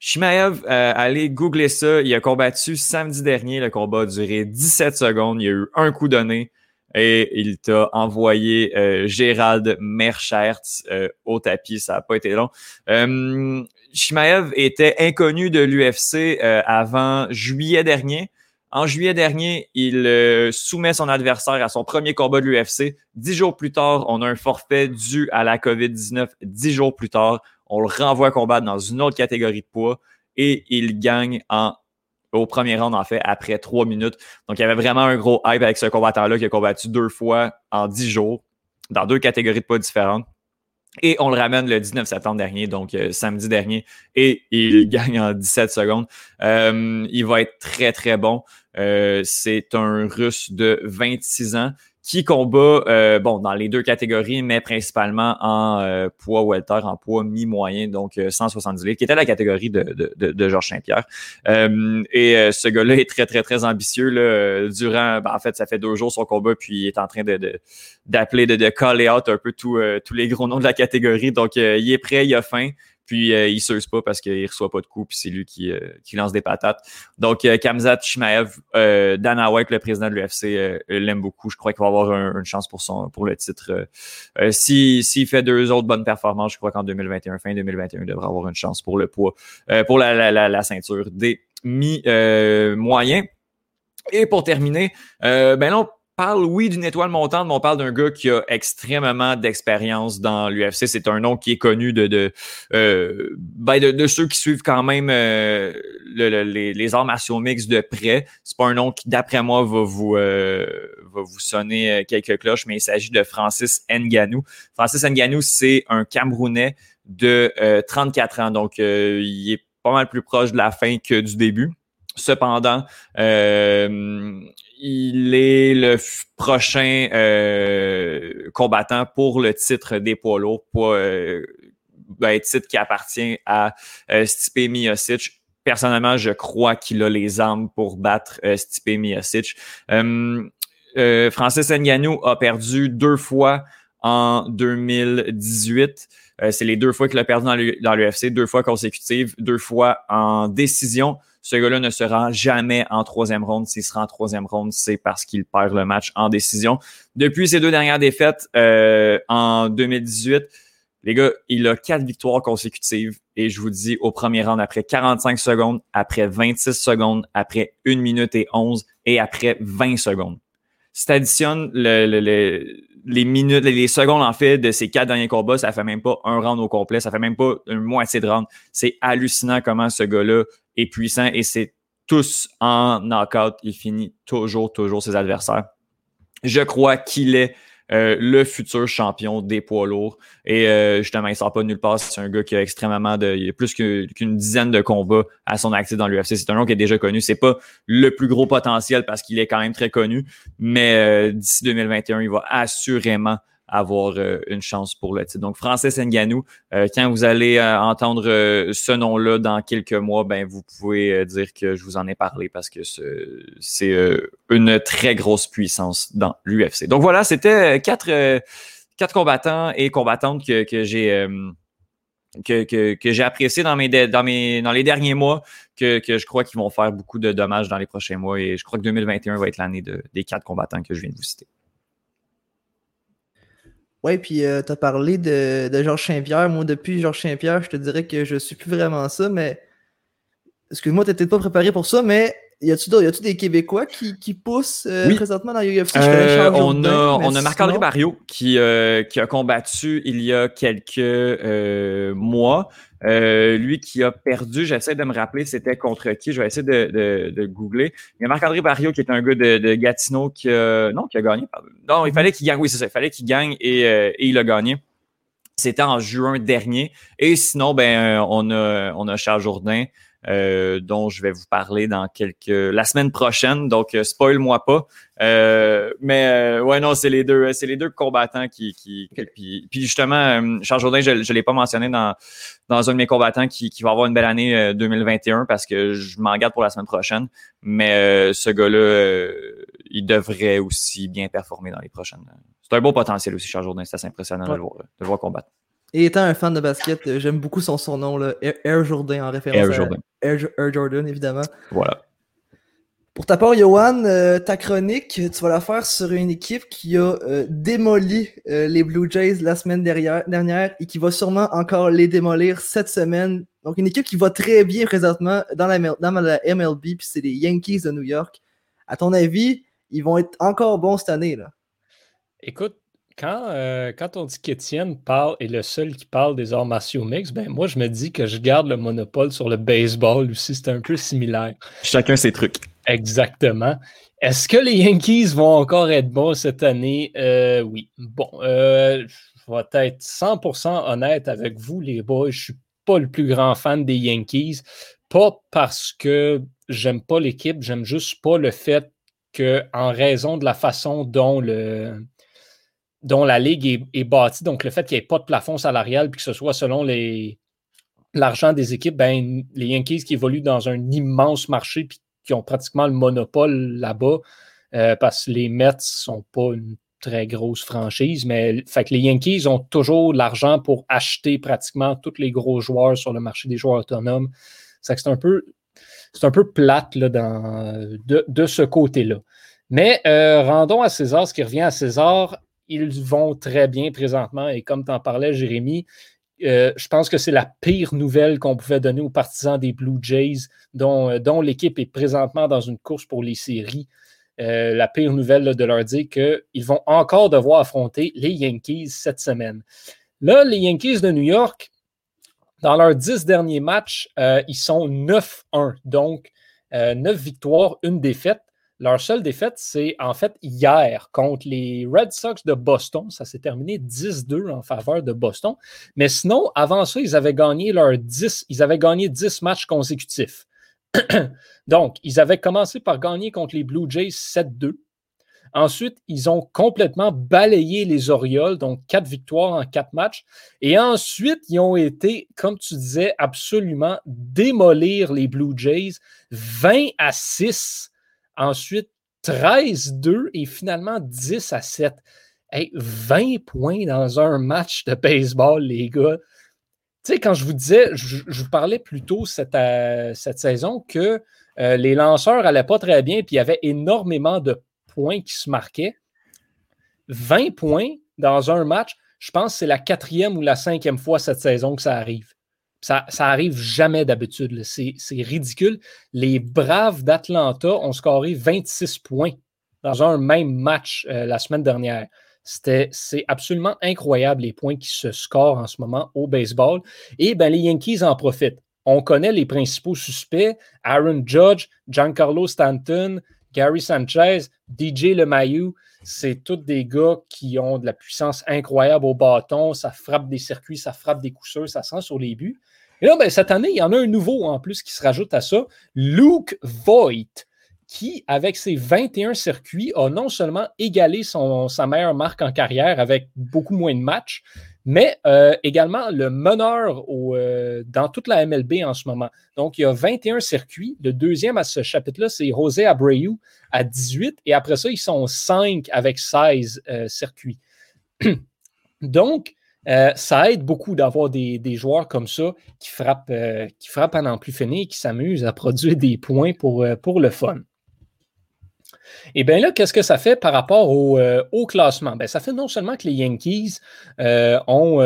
Shimaev, allez googler ça. Il a combattu samedi dernier. Le combat a duré 17 secondes. Il y a eu un coup donné et il t'a envoyé euh, Gérald Merchertz euh, au tapis. Ça n'a pas été long. Euh, Shimaev était inconnu de l'UFC euh, avant juillet dernier. En juillet dernier, il soumet son adversaire à son premier combat de l'UFC. Dix jours plus tard, on a un forfait dû à la COVID-19. Dix jours plus tard, on le renvoie combattre dans une autre catégorie de poids et il gagne en au premier round, en fait, après trois minutes. Donc, il y avait vraiment un gros hype avec ce combattant-là qui a combattu deux fois en dix jours dans deux catégories de poids différentes. Et on le ramène le 19 septembre dernier, donc euh, samedi dernier, et il gagne en 17 secondes. Euh, il va être très, très bon. Euh, c'est un Russe de 26 ans qui combat euh, bon dans les deux catégories, mais principalement en euh, poids welter, en poids mi-moyen, donc 170 euh, livres, qui était la catégorie de, de, de, Georges Saint-Pierre. et ce gars-là est très, très, très ambitieux. Là, durant, ben, en fait, ça fait deux jours son combat, puis il est en train de d'appeler, de, de, caller out un peu tous les gros noms de la catégorie. Donc, il est prêt, il a faim. Puis euh, il ne pas parce qu'il reçoit pas de coups, puis c'est lui qui, euh, qui lance des patates. Donc euh, Kamzat Shimaev, euh, Dana White, le président de l'UFC, l'aime beaucoup. Je crois qu'il va avoir une chance pour son pour le titre. S'il si, fait deux autres bonnes performances, je crois qu'en 2021, fin 2021, il devrait avoir une chance pour le poids, pour la, la, la, ceinture des mi-moyens. Et pour terminer, ben non, parle, oui, d'une étoile montante, mais on parle d'un gars qui a extrêmement d'expérience dans l'UFC. C'est un nom qui est connu de de, euh, ben de, ceux qui suivent quand même euh, les, arts martiaux mix de près. C'est pas un nom qui, d'après moi, va vous euh, va vous sonner quelques cloches, mais il s'agit de Francis Nganou. Francis Nganou, c'est un Camerounais de 34 ans, donc il est pas mal plus proche de la fin que du début. Cependant, euh, il est le prochain euh, combattant pour le titre des poids lourds, pour, euh, ben, titre qui appartient à euh, Stipe Miocic. Personnellement, je crois qu'il a les armes pour battre euh, Stipe Miocic. Francis Ngannou a perdu deux fois en 2018. C'est les deux fois qu'il a perdu dans l'UFC, deux fois consécutives, deux fois en décision. Ce gars-là ne sera jamais en troisième ronde. S'il sera en troisième ronde, c'est parce qu'il perd le match en décision. Depuis ses deux dernières défaites euh, en 2018, les gars, il a quatre victoires consécutives. Et je vous dis, au premier round, après 45 secondes, après 26 secondes, après 1 minute et 11 et après 20 secondes. Si tu les minutes, les secondes en fait de ces quatre derniers combats, ça fait même pas un round au complet, ça fait même pas une moitié de round. C'est hallucinant comment ce gars-là est puissant et c'est tous en knockout. Il finit toujours, toujours ses adversaires. Je crois qu'il est euh, le futur champion des poids lourds. Et euh, justement, il sort pas nulle part. C'est un gars qui a extrêmement de. Il a plus qu'une dizaine de combats à son actif dans l'UFC. C'est un nom qui est déjà connu. C'est pas le plus gros potentiel parce qu'il est quand même très connu. Mais euh, d'ici 2021, il va assurément avoir euh, une chance pour le titre. Donc, Francis Nganou, euh, quand vous allez euh, entendre ce nom-là dans quelques mois, ben vous pouvez dire que je vous en ai parlé parce que c'est une très grosse puissance dans l'UFC. Donc voilà, c'était quatre, quatre combattants et combattantes que, que j'ai que, que, j'ai apprécié dans mes, dans mes dans les derniers mois, que, que je crois qu'ils vont faire beaucoup de dommages dans les prochains mois. Et je crois que 2021 va être l'année de, des quatre combattants que je viens de vous citer. Ouais, puis euh, tu as parlé de, de Georges Saint-Pierre. Moi, depuis Georges Saint-Pierre, je te dirais que je suis plus vraiment ça, mais excuse-moi, tu pas préparé pour ça, mais y a-tu des Québécois qui, qui poussent euh, présentement dans l'UFC? Euh, on, a, on a Marc-André Barrio qui, euh, qui a combattu il y a quelques euh, mois. Euh, lui qui a perdu, j'essaie de me rappeler c'était contre qui, je vais essayer de, de, de googler. Il y a Marc-André Barrio qui est un gars de, de Gatineau qui a, non, qui a gagné. Non, il fallait qu'il gagne, oui, c'est ça, il fallait qu'il gagne et, euh, et, il a gagné. C'était en juin dernier. Et sinon, ben, on a, on a Charles Jourdain, euh, dont je vais vous parler dans quelques la semaine prochaine. Donc, euh, spoil-moi pas. Euh, mais ouais, non, c'est les deux, c'est les deux combattants qui, qui, puis, justement, Charles Jourdain, je, ne l'ai pas mentionné dans dans un de mes combattants qui, qui va avoir une belle année 2021 parce que je m'en garde pour la semaine prochaine. Mais ce gars-là, il devrait aussi bien performer dans les prochaines. C'est un beau potentiel aussi, Charles Jourdain. C'est assez impressionnant de, le voir, de le voir combattre. Et étant un fan de basket, euh, j'aime beaucoup son surnom, là, Air Jordan, en référence Air Jordan. à Air, Jordan, évidemment. Voilà. Pour ta part, Johan, euh, ta chronique, tu vas la faire sur une équipe qui a euh, démoli les Blue Jays la semaine dernière, dernière et qui va sûrement encore les démolir cette semaine. Donc, une équipe qui va très bien présentement dans la, dans la MLB, puis c'est les Yankees de New York. À ton avis, ils vont être encore bons cette année, là? Écoute, quand, euh, quand on dit qu'Étienne parle est le seul qui parle des arts martiaux mix, ben moi je me dis que je garde le monopole sur le baseball aussi, c'est un peu similaire. Chacun ses trucs. Exactement. Est-ce que les Yankees vont encore être bons cette année? Euh, oui. Bon, euh, je vais être 100% honnête avec vous, les boys. Je suis pas le plus grand fan des Yankees. Pas parce que j'aime pas l'équipe, j'aime juste pas le fait que, en raison de la façon dont le, dont la ligue est, bâtie, donc le fait qu'il n'y ait pas de plafond salarial, puis que ce soit selon l'argent des équipes, ben, les Yankees qui évoluent dans un immense marché, puis qui ont pratiquement le monopole là-bas, euh, parce que les Mets ne sont pas une très grosse franchise, mais fait que les Yankees ont toujours l'argent pour acheter pratiquement tous les gros joueurs sur le marché des joueurs autonomes. C'est un peu c'est plate là, de, ce côté-là. Mais euh, rendons à César ce qui revient à César ils vont très bien présentement. Et comme tu en parlais, Jérémy, euh, je pense que c'est la pire nouvelle qu'on pouvait donner aux partisans des Blue Jays, dont, euh, l'équipe est présentement dans une course pour les séries. Euh, la pire nouvelle de leur dire qu'ils vont encore devoir affronter les Yankees cette semaine. Là, les Yankees de New York, dans leurs dix derniers matchs, ils sont 9-1, donc 9 victoires, une défaite. Leur seule défaite, c'est en fait hier contre les Red Sox de Boston. Ça s'est terminé 10-2 en faveur de Boston. Mais sinon, avant ça, ils avaient gagné leurs 10, ils avaient gagné 10 matchs consécutifs. Donc, ils avaient commencé par gagner contre les Blue Jays 7-2. Ensuite, ils ont complètement balayé les Orioles, donc quatre victoires en quatre matchs. Et ensuite, ils ont été, comme tu disais, absolument démolir les Blue Jays 20 à 6 Ensuite, 13-2 et finalement 10 à 7. 20 points dans un match de baseball, les gars. Tu sais, quand je vous disais, je, vous parlais plus tôt cette, euh, cette saison que euh, les lanceurs n'allaient pas très bien, puis il y avait énormément de points qui se marquaient. 20 points dans un match, je pense que c'est la quatrième ou la cinquième fois cette saison que ça arrive. Ça, arrive jamais d'habitude. C'est ridicule. Les Braves d'Atlanta ont scoré 26 points dans un même match euh, la semaine dernière. C'est absolument incroyable les points qui se scorent en ce moment au baseball. Et ben, les Yankees en profitent. On connaît les principaux suspects Aaron Judge, Giancarlo Stanton, Gary Sanchez, DJ LeMayu. C'est tous des gars qui ont de la puissance incroyable au bâton. Ça frappe des circuits, ça frappe des coups ça sent sur les buts. Et là, ben, cette année, il y en a un nouveau en plus qui se rajoute à ça, Luke Voigt, qui, avec ses 21 circuits, a non seulement égalé sa meilleure marque en carrière avec beaucoup moins de matchs, mais euh, également le meneur euh, dans toute la MLB en ce moment. Donc, il y a 21 circuits. Le deuxième à ce chapitre-là, c'est José Abreu à 18. Et après ça, ils sont 5 avec 16 euh, circuits. Donc, ça aide beaucoup d'avoir des, joueurs comme ça qui frappent, qui frappent à plus finir, qui s'amusent à produire des points pour le fun. Et bien là, qu'est-ce que ça fait par rapport au, au classement? Ben, ça fait non seulement que les Yankees ont,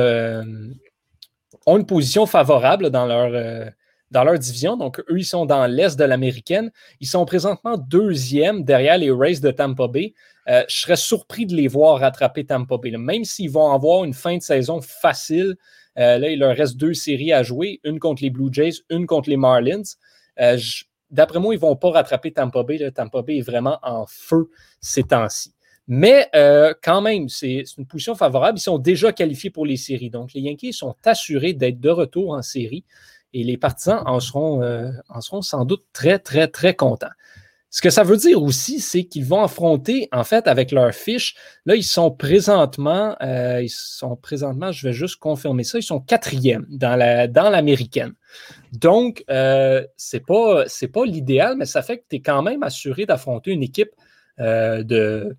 ont, une position favorable dans leur, division. Donc, eux, ils sont dans l'est de l'américaine. Ils sont présentement deuxième derrière les Rays de Tampa Bay. Euh, je serais surpris de les voir rattraper Tampa Bay. Même s'ils vont avoir une fin de saison facile, euh, là, il leur reste deux séries à jouer, une contre les Blue Jays, une contre les Marlins. Euh, d'après moi, ils ne vont pas rattraper Tampa Bay. Tampa Bay est vraiment en feu ces temps-ci. Mais quand même, c'est une position favorable. Ils sont déjà qualifiés pour les séries. Donc, les Yankees sont assurés d'être de retour en série. et les partisans en seront, en seront sans doute très, très, très contents. Ce que ça veut dire aussi, c'est qu'ils vont affronter, en fait, avec leur fiche, là, ils sont présentement, euh, ils sont présentement, je vais juste confirmer ça, ils sont quatrièmes dans, la, l'américaine. Donc, euh, c'est pas, pas l'idéal, mais ça fait que tu es quand même assuré d'affronter une équipe euh, de,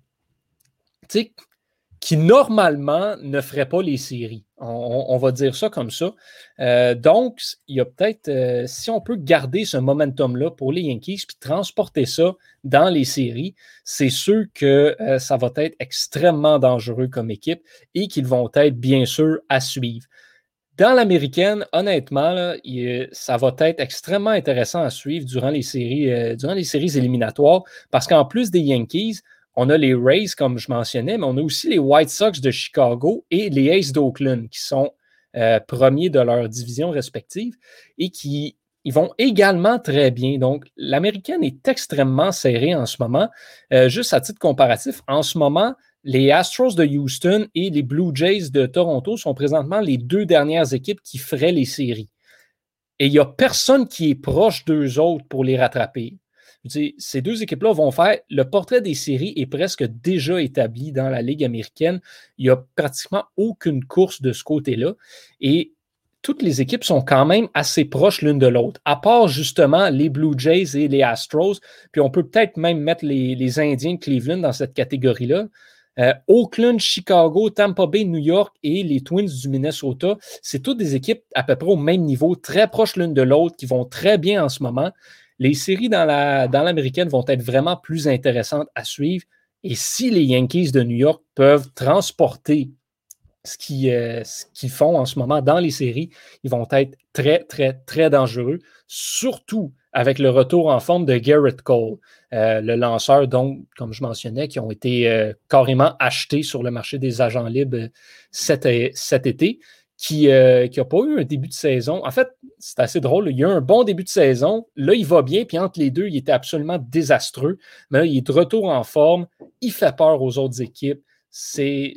qui normalement ne ferait pas les séries. On, va dire ça comme ça. Euh, donc, il y a peut-être, euh, si on peut garder ce momentum-là pour les Yankees, puis transporter ça dans les séries, c'est sûr que euh, ça va être extrêmement dangereux comme équipe et qu'ils vont être bien sûr à suivre. Dans l'américaine, honnêtement, ça va être extrêmement intéressant à suivre durant les séries, durant les séries éliminatoires, parce qu'en plus des Yankees, on a les Rays, comme je mentionnais, mais on a aussi les White Sox de Chicago et les Aces d'Oakland, qui sont euh, premiers de leur division respective et qui vont également très bien. Donc, l'américaine est extrêmement serrée en ce moment. Euh, juste à titre comparatif, en ce moment, les Astros de Houston et les Blue Jays de Toronto sont présentement les deux dernières équipes qui feraient les séries. Et il n'y a personne qui est proche d'eux autres pour les rattraper ces deux équipes-là vont faire le portrait des séries est presque déjà établi dans la Ligue américaine. Il n'y a pratiquement aucune course de ce côté-là. Et toutes les équipes sont quand même assez proches l'une de l'autre, à part justement les Blue Jays et les Astros. Puis on peut peut-être même mettre les, Indiens de Cleveland dans cette catégorie-là. Euh, Oakland, Chicago, Tampa Bay, New York et les Twins du Minnesota, c'est toutes des équipes à peu près au même niveau, très proches l'une de l'autre, qui vont très bien en ce moment les séries dans, la, dans l'américaine vont être vraiment plus intéressantes à suivre. Et si les Yankees de New York peuvent transporter ce qu'ils, euh, font en ce moment dans les séries, ils vont être très, très, très dangereux, surtout avec le retour en forme de Garrett Cole, euh, le lanceur, donc, comme je mentionnais, qui ont été euh, carrément achetés sur le marché des agents libres cet, été qui n'a euh, pas eu un début de saison. En fait, c'est assez drôle. Il y a eu un bon début de saison. Là, il va bien. Puis entre les deux, il était absolument désastreux. Mais là, il est de retour en forme. Il fait peur aux autres équipes. C'est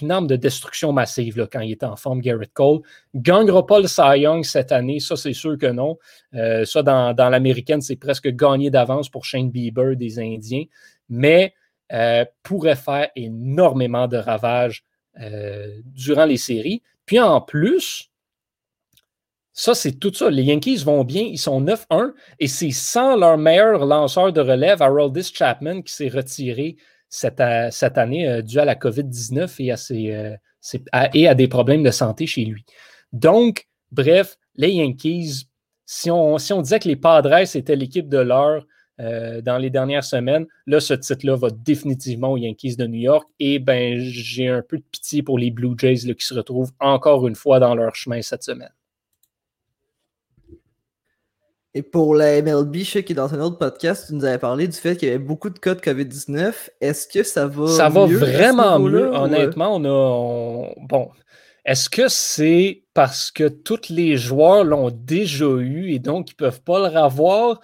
une arme de destruction massive là, quand il est en forme, Garrett Cole. Gagnera pas le Cy cette année, ça c'est sûr que non. Euh, ça, dans, l'américaine, c'est presque gagné d'avance pour Shane Bieber des Indiens, mais euh, pourrait faire énormément de ravages durant les séries. Puis en plus, ça, c'est tout ça. Les Yankees vont bien, ils sont 9-1 et c'est sans leur meilleur lanceur de relève, Haroldis Chapman, qui s'est retiré cette, euh, cette année euh, dû à la COVID-19 et à, euh, et à des problèmes de santé chez lui. Donc, bref, les Yankees, si on, si on disait que les Padres étaient l'équipe de l'heure, dans les dernières semaines. Là, ce titre-là va définitivement aux Yankees de New York. Et ben, j'ai un peu de pitié pour les Blue Jays qui se retrouvent encore une fois dans leur chemin cette semaine. Et pour la MLB, je sais que dans un autre podcast, tu nous avais parlé du fait qu'il y avait beaucoup de cas de COVID-19. Est-ce que ça va Ça va vraiment mieux, honnêtement. On a. Bon. Est-ce que c'est parce que tous les joueurs l'ont déjà eu et donc ils ne peuvent pas le revoir?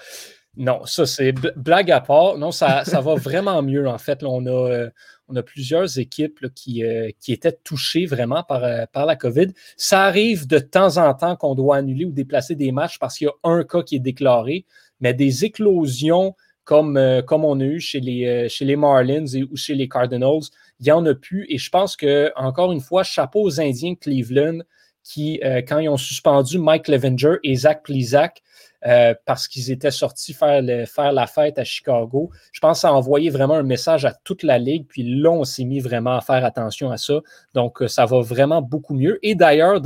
Non, ça c'est blague à part. Non, ça, ça va vraiment mieux en fait. on, a, euh, on a plusieurs équipes qui, euh, qui, étaient touchées vraiment par, euh, par la COVID. Ça arrive de temps en temps qu'on doit annuler ou déplacer des matchs parce qu'il y a un cas qui est déclaré, mais des éclosions comme, comme on a eu chez les, Marlins ou chez les Cardinals, il n'y en a plus. Et je pense que, encore une fois, chapeau aux Indiens Cleveland qui, quand ils ont suspendu Mike Levenger et Zach Plizak, euh, parce qu'ils étaient sortis faire, faire la fête à Chicago. Je pense que ça a envoyé vraiment un message à toute la ligue. Puis là, on s'est mis vraiment à faire attention à ça. Donc, euh, ça va vraiment beaucoup mieux. Et d'ailleurs,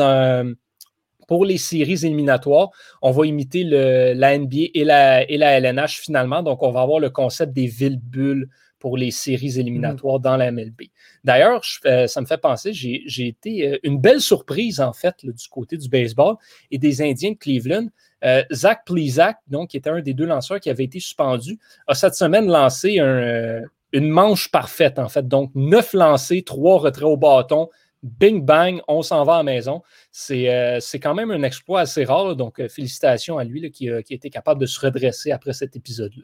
pour les séries éliminatoires, on va imiter le, la NBA et la, et la LNH finalement. Donc, on va avoir le concept des villes-bulles pour les séries éliminatoires dans la MLB. D'ailleurs, euh, ça me fait penser, j'ai été une belle surprise en fait du côté du baseball et des Indiens de Cleveland. Euh, Zach Plizak, donc, qui était un des deux lanceurs qui avait été suspendu, a cette semaine lancé euh, une manche parfaite, en fait. Donc, neuf lancés, trois retraits au bâton. Bing bang, on s'en va à la maison. C'est euh, quand même un exploit assez rare. donc, félicitations à lui qui, a été capable de se redresser après cet épisode-là.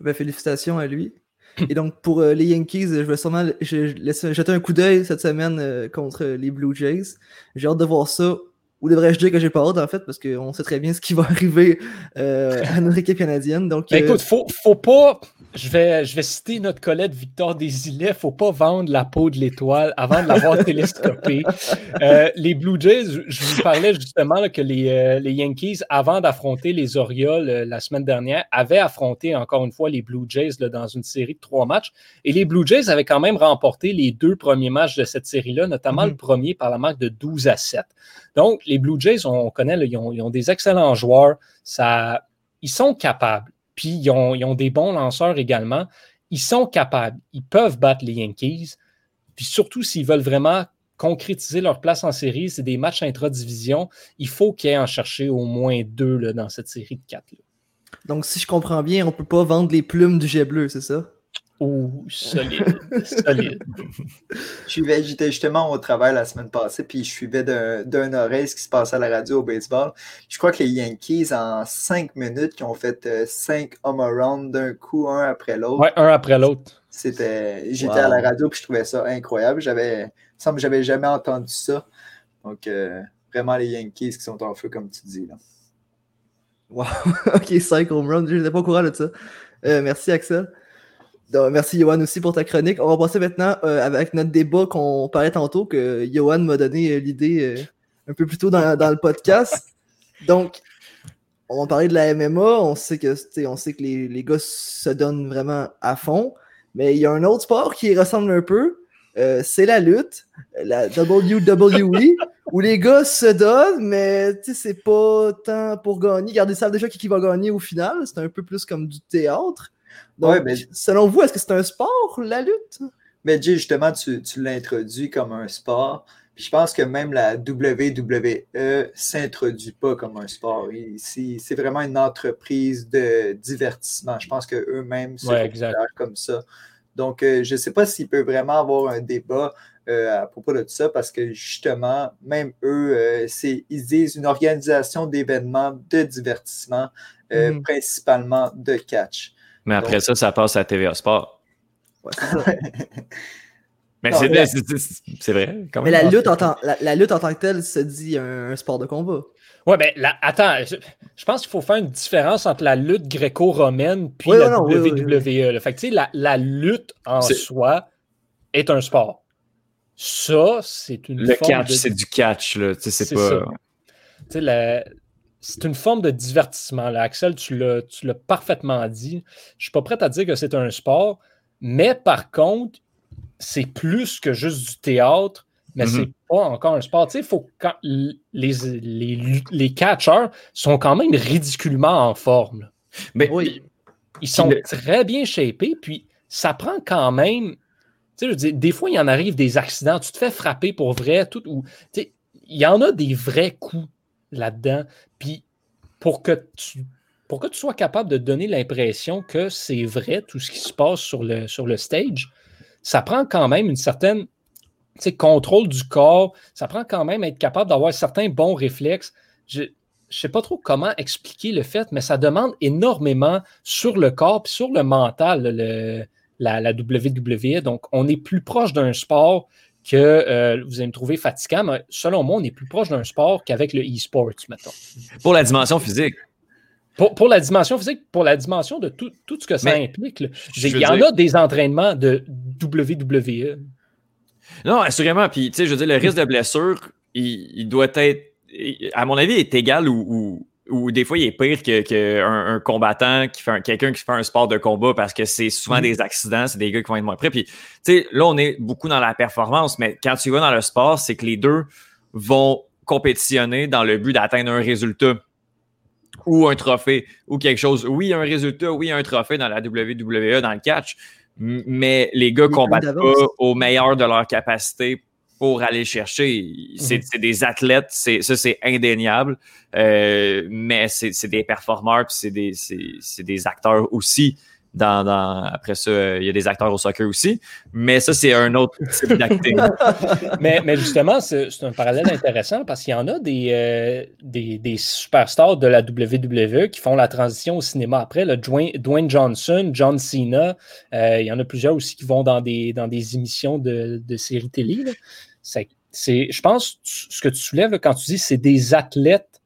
Ben, félicitations à lui. Et donc, pour les Yankees, je vais sûrement jeter un coup d'œil cette semaine contre les Blue Jays. J'ai hâte de voir ça Ou devrais-je dire que j'ai pas hâte, en fait, parce qu'on sait très bien ce qui va arriver euh, à notre équipe canadienne. Donc, ben, écoute, faut, faut pas. Je vais, je vais citer notre collègue Victor Desilets. Faut pas vendre la peau de l'étoile avant de l'avoir télescopée. Euh, les Blue Jays, je vous parlais justement que les, les, Yankees, avant d'affronter les Orioles la semaine dernière, avaient affronté encore une fois les Blue Jays dans une série de trois matchs. Et les Blue Jays avaient quand même remporté les deux premiers matchs de cette série-là, notamment le mm-hmm. premier par la marque de 12 à 7. Donc, les Blue Jays, on connaît, ils, ont, des excellents joueurs. Ça, ils sont capables. Puis, ils ont, des bons lanceurs également. Ils sont capables. Ils peuvent battre les Yankees. Puis surtout, s'ils veulent vraiment concrétiser leur place en série, c'est des matchs intra-division. Il faut qu'ils aient en chercher au moins deux là, dans cette série de quatre. Donc, si je comprends bien, on ne peut pas vendre les plumes du jet bleu, c'est ça? Oh, solide, solide. J'étais justement au travail la semaine passée, puis je suivais d'un oreille ce qui se passait à la radio au baseball. Je crois que les Yankees, en cinq minutes, qui ont fait euh, cinq home runs d'un coup, un après l'autre. Ouais, un après l'autre. C'était, J'étais à la radio, puis je trouvais ça incroyable. J'avais, semble que j'avais jamais entendu ça. Donc, euh, vraiment, les Yankees qui sont en feu, comme tu dis. Là. Wow, ok, 5 home runs, je n'étais pas au courant de ça. Euh, merci, Axel merci Johan aussi pour ta chronique. On va passer maintenant euh, avec notre débat qu'on parlait tantôt, que Johan m'a donné euh, l'idée euh, un peu plus tôt dans, le podcast. Donc, on va parler de la MMA. On sait que, on sait que les, les, gars se donnent vraiment à fond. Mais il y a un autre sport qui ressemble un peu. c'est la lutte, la WWE, où les gars se donnent, mais c'est pas tant pour gagner. Regardez, ça déjà qui va gagner au final. C'est un peu plus comme du théâtre. Donc, selon vous, est-ce que c'est un sport, la lutte? Mais Jay, justement, tu, tu l'introduis comme un sport. Puis je pense que même la WWE s'introduit pas comme un sport. C'est vraiment une entreprise de divertissement. Je pense qu'eux-mêmes se ouais, comme ça. Donc, euh, je ne sais pas s'il peut vraiment avoir un débat euh, à propos de ça parce que justement, même eux, euh, ils disent une organisation d'événements de divertissement, mm-hmm. principalement de catch. Mais après ça, ça passe à TVA Sport. Ouais, c'est Mais c'est vrai. mais la lutte, en tant, la, lutte en tant que telle se dit un, sport de combat. Ouais, mais attends, je, pense qu'il faut faire une différence entre la lutte gréco-romaine puis la WWE. fait que, la, la lutte en soi est un sport. Ça, c'est une Le catch, c'est du catch, là. C'est pas. Tu sais, la, c'est une forme de divertissement. Là. Axel, tu l'as parfaitement dit. Je ne suis pas prêt à dire que c'est un sport, mais par contre, c'est plus que juste du théâtre, mais ce mm-hmm. c'est pas encore un sport. Tu sais, faut quand les, les, les catcheurs sont quand même ridiculement en forme. Mais oui. Ils sont très bien shapés, puis ça prend quand même. Tu sais, je dis, des fois, il y en arrive des accidents, tu te fais frapper pour vrai, tout, ou, tu sais, il y en a des vrais coups là-dedans. Puis pour que tu pour que tu sois capable de donner l'impression que c'est vrai tout ce qui se passe sur le, stage, ça prend quand même une certaine contrôle du corps, ça prend quand même être capable d'avoir certains bons réflexes. Je ne sais pas trop comment expliquer le fait, mais ça demande énormément sur le corps et sur le mental, le, la, la WWE. Donc, on est plus proche d'un sport que euh, vous allez me trouver fatigant, mais selon moi, on est plus proche d'un sport qu'avec le e-sport, mettons. Pour la dimension physique. Pour, la dimension physique, pour la dimension de tout, ce que ça implique. il y en a des entraînements de WWE. Non, assurément. Puis, tu sais, je veux dire, le risque de blessure, il, doit être, à mon avis, est égal ou, ou des fois il est pire qu'un que un combattant qui fait quelqu'un qui fait un sport de combat parce que c'est souvent mm-hmm. des accidents, c'est des gars qui vont être moins prêts. Puis, tu sais, là, on est beaucoup dans la performance, mais quand tu vas dans le sport, c'est que les deux vont compétitionner dans le but d'atteindre un résultat ou un trophée ou quelque chose. Oui, un résultat, oui, un trophée dans la WWE, dans le catch, mais les gars combattent pas au meilleur de leur capacité pour aller chercher. C'est mhm. des athlètes, ça c'est indéniable, euh, mais c'est des performeurs, puis c'est des, des acteurs aussi. Dans, dans, après ça, il y a des acteurs au soccer aussi, mais ça, c'est un autre type d'activité. mais, mais, justement, c'est un parallèle intéressant parce qu'il y en a des, euh, des, des, superstars de la WWE qui font la transition au cinéma après. le Dwayne, Johnson, John Cena, euh, il y en a plusieurs aussi qui vont dans des, dans des émissions de, de séries télé. C'est, je pense, ce que tu soulèves quand tu dis c'est des athlètes,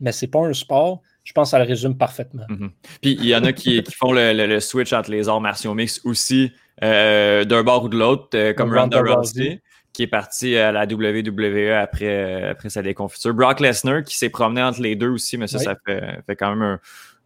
mais c'est pas un sport, je pense que ça le résume parfaitement. Mhm. Puis il y en a qui, font le, switch entre les arts martiaux mix aussi, euh, d'un bord ou de l'autre, euh, comme Ronda Rousey, qui est parti à la WWE après, après sa déconfiture. Brock Lesnar, qui s'est promené entre les deux aussi, mais ça, ça fait, fait, quand même un,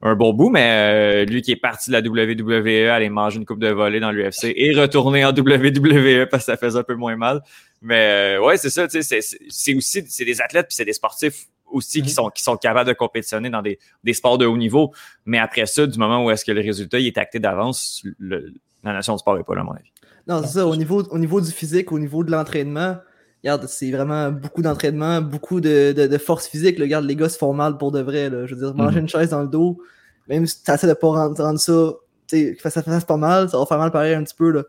un bon bout, mais euh, lui qui est parti de la WWE, aller manger une coupe de volée dans l'UFC et retourner en WWE parce que ça faisait un peu moins mal. Mais euh, ouais, c'est ça, c'est aussi c'est des athlètes puis c'est des sportifs aussi qui, mhm. sont, qui sont capables de compétitionner dans des, sports de haut niveau. Mais après ça, du moment où est-ce que le résultat il est acté d'avance, la nation du sport n'est pas là, à mon avis. Non, c'est ça. Au niveau, au niveau du physique, au niveau de l'entraînement, regarde, c'est vraiment beaucoup d'entraînement, beaucoup de, force physique. Regarde, les gars se font mal pour de vrai. Je veux dire, manger mhm. une chaise dans le dos, même si tu essaies de pas rendre, rendre ça, que ça fasse pas mal, ça va faire mal pareil un petit peu. Là.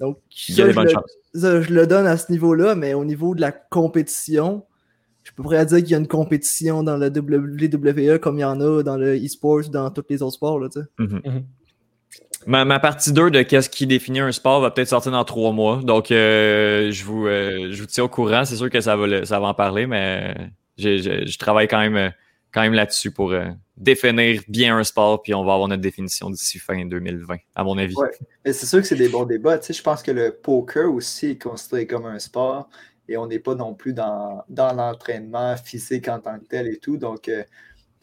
Donc, je, le, donne à ce niveau-là, mais au niveau de la compétition, je pourrais dire qu'il y a une compétition dans le WWE comme il y en a dans le e-sport, dans tous les autres sports. Là, mhm. Mhm. Ma, partie 2 de qu'est-ce qui définit un sport va peut-être sortir dans trois mois. Donc, euh, je, vous, euh, je vous tiens au courant. C'est sûr que ça va, ça va en parler, mais je, travaille quand même, quand même là-dessus pour euh, définir bien un sport. Puis on va avoir notre définition d'ici fin 2020, à mon avis. Ouais. Mais c'est sûr que c'est des bons débats. Tu je pense que le poker aussi est considéré comme un sport et on n'est pas non plus dans, dans l'entraînement physique en tant que tel et tout. Donc,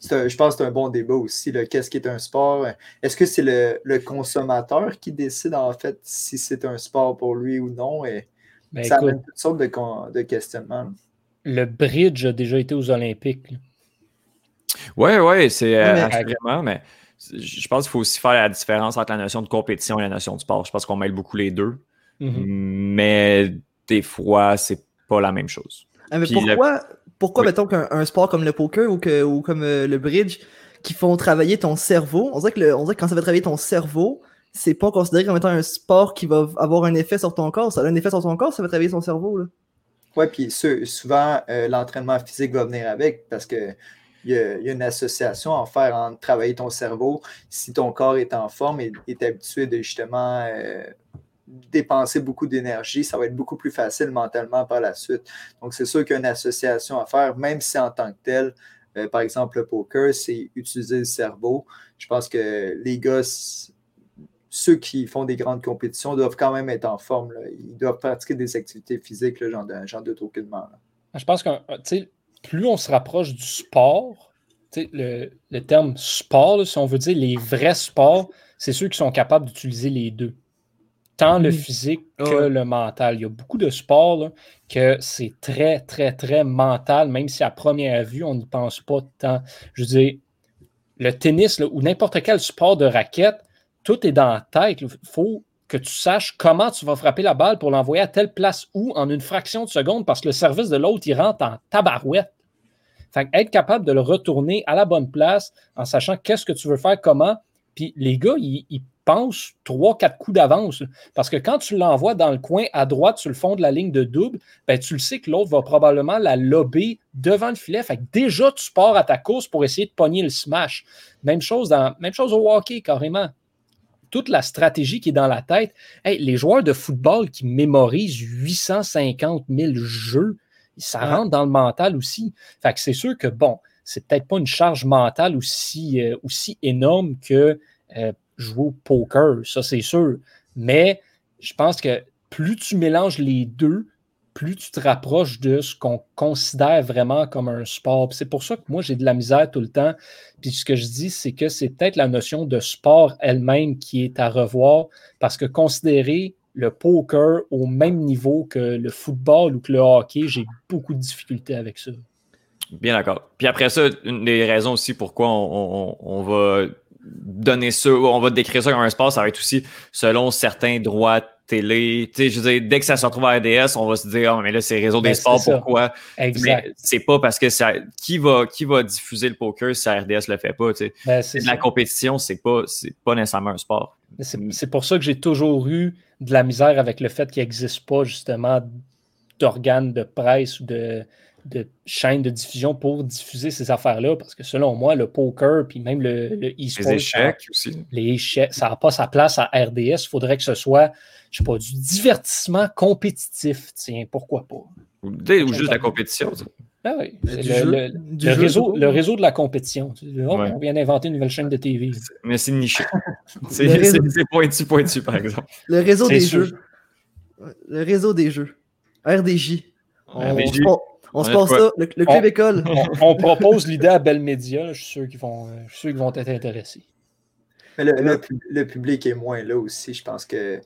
je pense que c'est un bon débat aussi. Qu'est-ce qui est un sport? Est-ce que c'est le, consommateur qui décide en fait si c'est un sport pour lui ou non? Et ben, ça amène toutes sortes de, questionnements. Le bridge a déjà été aux Olympiques. Oui, oui, c'est euh, vraiment, mais je pense qu'il faut aussi faire la différence entre la notion de compétition et la notion de sport. Je pense qu'on mêle beaucoup les deux. Mm-hmm. Mais des fois, c'est pas la même chose. Ah, mais pourquoi, pourquoi, mettons, qu'un sport comme le poker ou, que, ou comme euh, le bridge qui font travailler ton cerveau, on dirait, que on dirait que quand ça va travailler ton cerveau, c'est pas considéré comme étant un sport qui va avoir un effet sur ton corps. Ça a un effet sur ton corps, ça va travailler ton cerveau. Là. Ouais, puis souvent, euh, l'entraînement physique va venir avec parce que il y, a, une association à faire entre travailler ton cerveau si ton corps est en forme et est habitué de justement euh, dépenser beaucoup d'énergie, ça va être beaucoup plus facile mentalement par la suite. Donc, c'est sûr qu'il y a une association à faire, même si en tant que tel, euh, par exemple, le poker, c'est utiliser le cerveau. Je pense que les gars, ceux qui font des grandes compétitions doivent quand même être en forme. Ils doivent pratiquer des activités physiques, j'en doute aucunement. Je pense que plus on se rapproche du sport, le, le, terme sport, si on veut dire les vrais sports, c'est ceux qui sont capables d'utiliser les deux tant le physique que le mental. Il y a beaucoup de sports que c'est très, très, très mental, même si à première vue, on n'y pense pas tant. Je veux dire, le tennis ou n'importe quel sport de raquette, tout est dans la tête. Il faut que tu saches comment tu vas frapper la balle pour l'envoyer à telle place où en une fraction de seconde, parce que le service de l'autre, il rentre en tabarouette. Fait être capable de le retourner à la bonne place en sachant qu'est-ce que tu veux faire, comment. Puis les gars, ils, ils pense trois, quatre coups d'avance. Parce que quand tu l'envoies dans le coin à droite sur le fond de la ligne de double, ben, tu le sais que l'autre va probablement la lober devant le filet. Fait que déjà, tu pars à ta course pour essayer de pogner le smash. Même chose, dans, même chose au hockey, carrément. Toute la stratégie qui est dans la tête. les joueurs de football qui mémorisent 850 000 jeux, ça rentre dans le mental aussi. Fait que c'est sûr que, bon, c'est peut-être pas une charge mentale aussi, euh, aussi énorme que euh, jouer au poker, ça c'est sûr. Mais je pense que plus tu mélanges les deux, plus tu te rapproches de ce qu'on considère vraiment comme un sport. C'est pour ça que moi, j'ai de la misère tout le temps. Puis ce que je dis, c'est que c'est peut-être la notion de sport elle-même qui est à revoir, parce que considérer le poker au même niveau que le football ou que le hockey, j'ai beaucoup de difficultés avec ça. Bien d'accord. Puis après ça, une des raisons aussi pourquoi on va donner ça, on va décrire ça comme un sport, ça va être aussi selon certains droits télé. Tu sais, je veux dire, dès que ça se retrouve à RDS, on va se dire, oh, mais là, c'est réseau des ben, sports, pourquoi? Exact. c'est pas parce que ça, qui va, qui va diffuser le poker si RDS le fait pas, tu sais? Ben, la compétition, c'est pas, c'est pas nécessairement un sport. C'est pour ça que j'ai toujours eu de la misère avec le fait qu'il n'existe pas, justement, d'organes de presse ou de, de chaînes de diffusion pour diffuser ces affaires-là, parce que selon moi, le poker, puis même le, e-sport. Les échecs aussi. Les échecs, ça n'a pas sa place à RDS. Il faudrait que ce soit, je sais pas, du divertissement compétitif. Tiens, pourquoi pas? Ou, juste la compétition. Ah oui, le, réseau, le réseau de la compétition. On vient d'inventer une nouvelle chaîne de TV. Mais c'est niché. c'est pointu, pointu, par exemple. Le réseau des jeux. Le réseau des jeux. RDJ. On, se passe ça, le, club école. On, propose l'idée à Bell Media. Je suis sûr qu'ils vont, vont être intéressés. Mais le, public est moins là aussi. Je pense que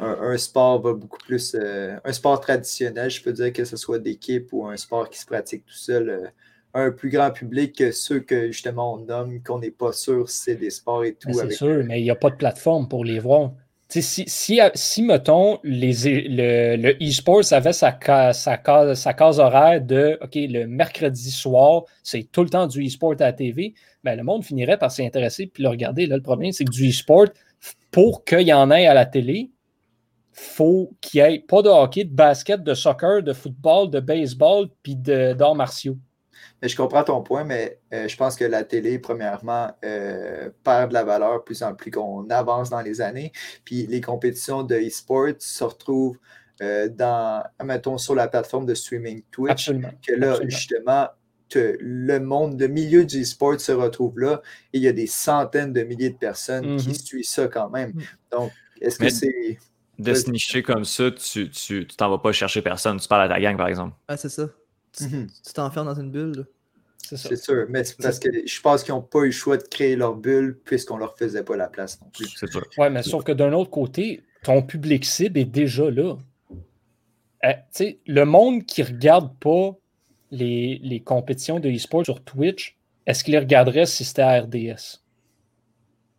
un, sport va beaucoup plus. Euh, un sport traditionnel, je peux dire que ce soit d'équipe ou un sport qui se pratique tout seul, euh, un plus grand public que ceux que justement on nomme, qu'on n'est pas sûr si c'est des sports et tout. C'est sûr, mais il n'y a pas de plateforme pour les voir. Si, si, si, mettons, les, le e-sport avait sa, sa, case, sa case horaire de OK, le mercredi soir, c'est tout le temps du e-sport à la TV, ben, le monde finirait par s'y intéresser puis le regarder. Là, le problème, c'est que du e-sport, pour qu'il y en ait à la télé, faut qu'il n'y ait pas de hockey, de basket, de soccer, de football, de baseball, puis d'arts martiaux. Mais je comprends ton point, mais euh, je pense que la télé, premièrement, euh, perd de la valeur plus en plus qu'on avance dans les années. Puis les compétitions de e-sport se retrouvent euh, dans, mettons, sur la plateforme de streaming Twitch. Absolument. Que là, justement, le monde, le milieu du e-sport se retrouve là et il y a des centaines de milliers de personnes qui mm-hmm. suivent ça quand même. Mm. Donc, est-ce que c'est de se nicher comme ça, tu tu, t'en vas pas chercher personne. Tu parles à ta gang, par exemple. Ah, c'est ça. Tu mhm. t'enfermes dans une bulle. C'est sûr, mais c'est parce que je pense qu'ils n'ont pas eu le choix de créer leur bulle puisqu'on leur faisait pas la place non plus. C'est sûr. Ouais, mais sauf que d'un autre côté, ton public cible est déjà là. Euh, le monde qui regarde pas les, les compétitions de e-sport sur Twitch, est-ce qu'il les regarderait si c'était à RDS?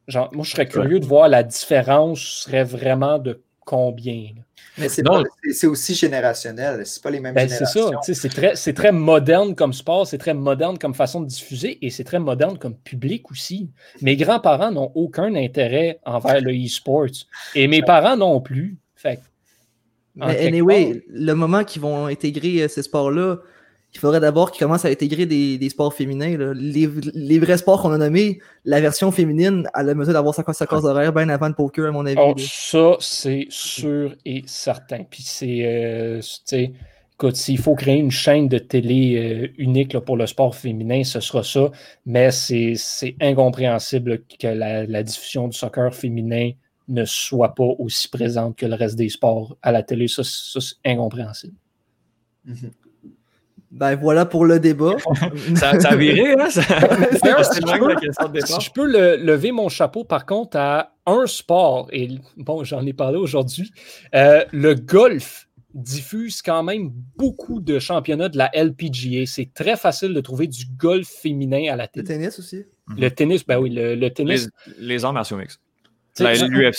Genre, moi, je serais curieux de voir la différence serait vraiment de combien. Mais c'est aussi générationnel, c'est pas les mêmes ben, générations. C'est ça, c'est très, moderne comme sport, c'est très moderne comme façon de diffuser et c'est très moderne comme public aussi. Mes grands-parents n'ont aucun intérêt envers le e-sport et mes parents non plus. Fait, Mais anyway, le moment qu'ils vont intégrer euh, ces sports-là, il faudrait d'abord qu'ils commencent à intégrer des, sports féminins. Les, vrais sports qu'on a nommés, la version féminine, elle a besoin d'avoir sa, sa cause horaire bien avant le poker, à mon avis. Oh, ça, c'est sûr et certain. Puis c'est, euh, écoute, s'il faut créer une chaîne de télé euh, unique pour le sport féminin, ce sera ça. Mais c'est, incompréhensible que la, diffusion du soccer féminin ne soit pas aussi présente que le reste des sports à la télé. Ça, c'est incompréhensible. Mm-hmm. Ben voilà pour le débat. ça, a viré, hein? Ça... si, je peux, lever mon chapeau, par contre, à un sport, et bon, j'en ai parlé aujourd'hui, euh, le golf diffuse quand même beaucoup de championnats de la LPGA. C'est très facile de trouver du golf féminin à la télé. Le tennis aussi? Le tennis, ben oui, le, tennis. Les, les arts martiaux mixtes.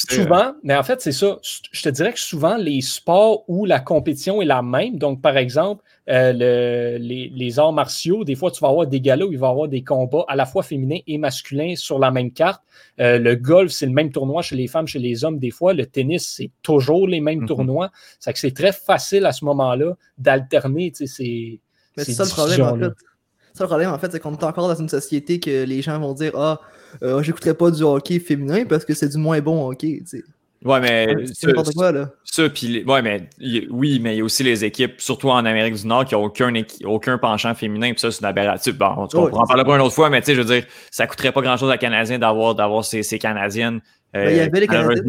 Souvent, mais en fait, c'est ça. Je te dirais que souvent, les sports où la compétition est la même, donc par exemple, euh, les, arts martiaux, des fois, tu vas avoir des galas où il va y avoir des combats à la fois féminins et masculins sur la même carte. Euh, le golf, c'est le même tournoi chez les femmes, chez les hommes, des fois. Le tennis, c'est toujours les mêmes mm-hmm. tournois. C'est que c'est très facile à ce moment-là d'alterner ces. Mais c'est ça le problème, en fait. Ça, le problème, en fait, c'est qu'on est encore dans une société que les gens vont dire Ah, euh, j'écouterais pas du hockey féminin parce que c'est du moins bon hockey. Ouais, mais. C'est n'importe quoi, là. Ça, puis. Ouais, mais. Oui, mais il y a aussi les équipes, surtout en Amérique du Nord, qui n'ont aucun, aucun penchant féminin, puis ça, c'est une aberration. Bon, on, pourra en parler pas une autre fois, mais tu sais, je veux dire, ça coûterait pas grand-chose à Canadiens d'avoir, d'avoir ces, ces Canadiennes. Ben, il y avait les Canadiens.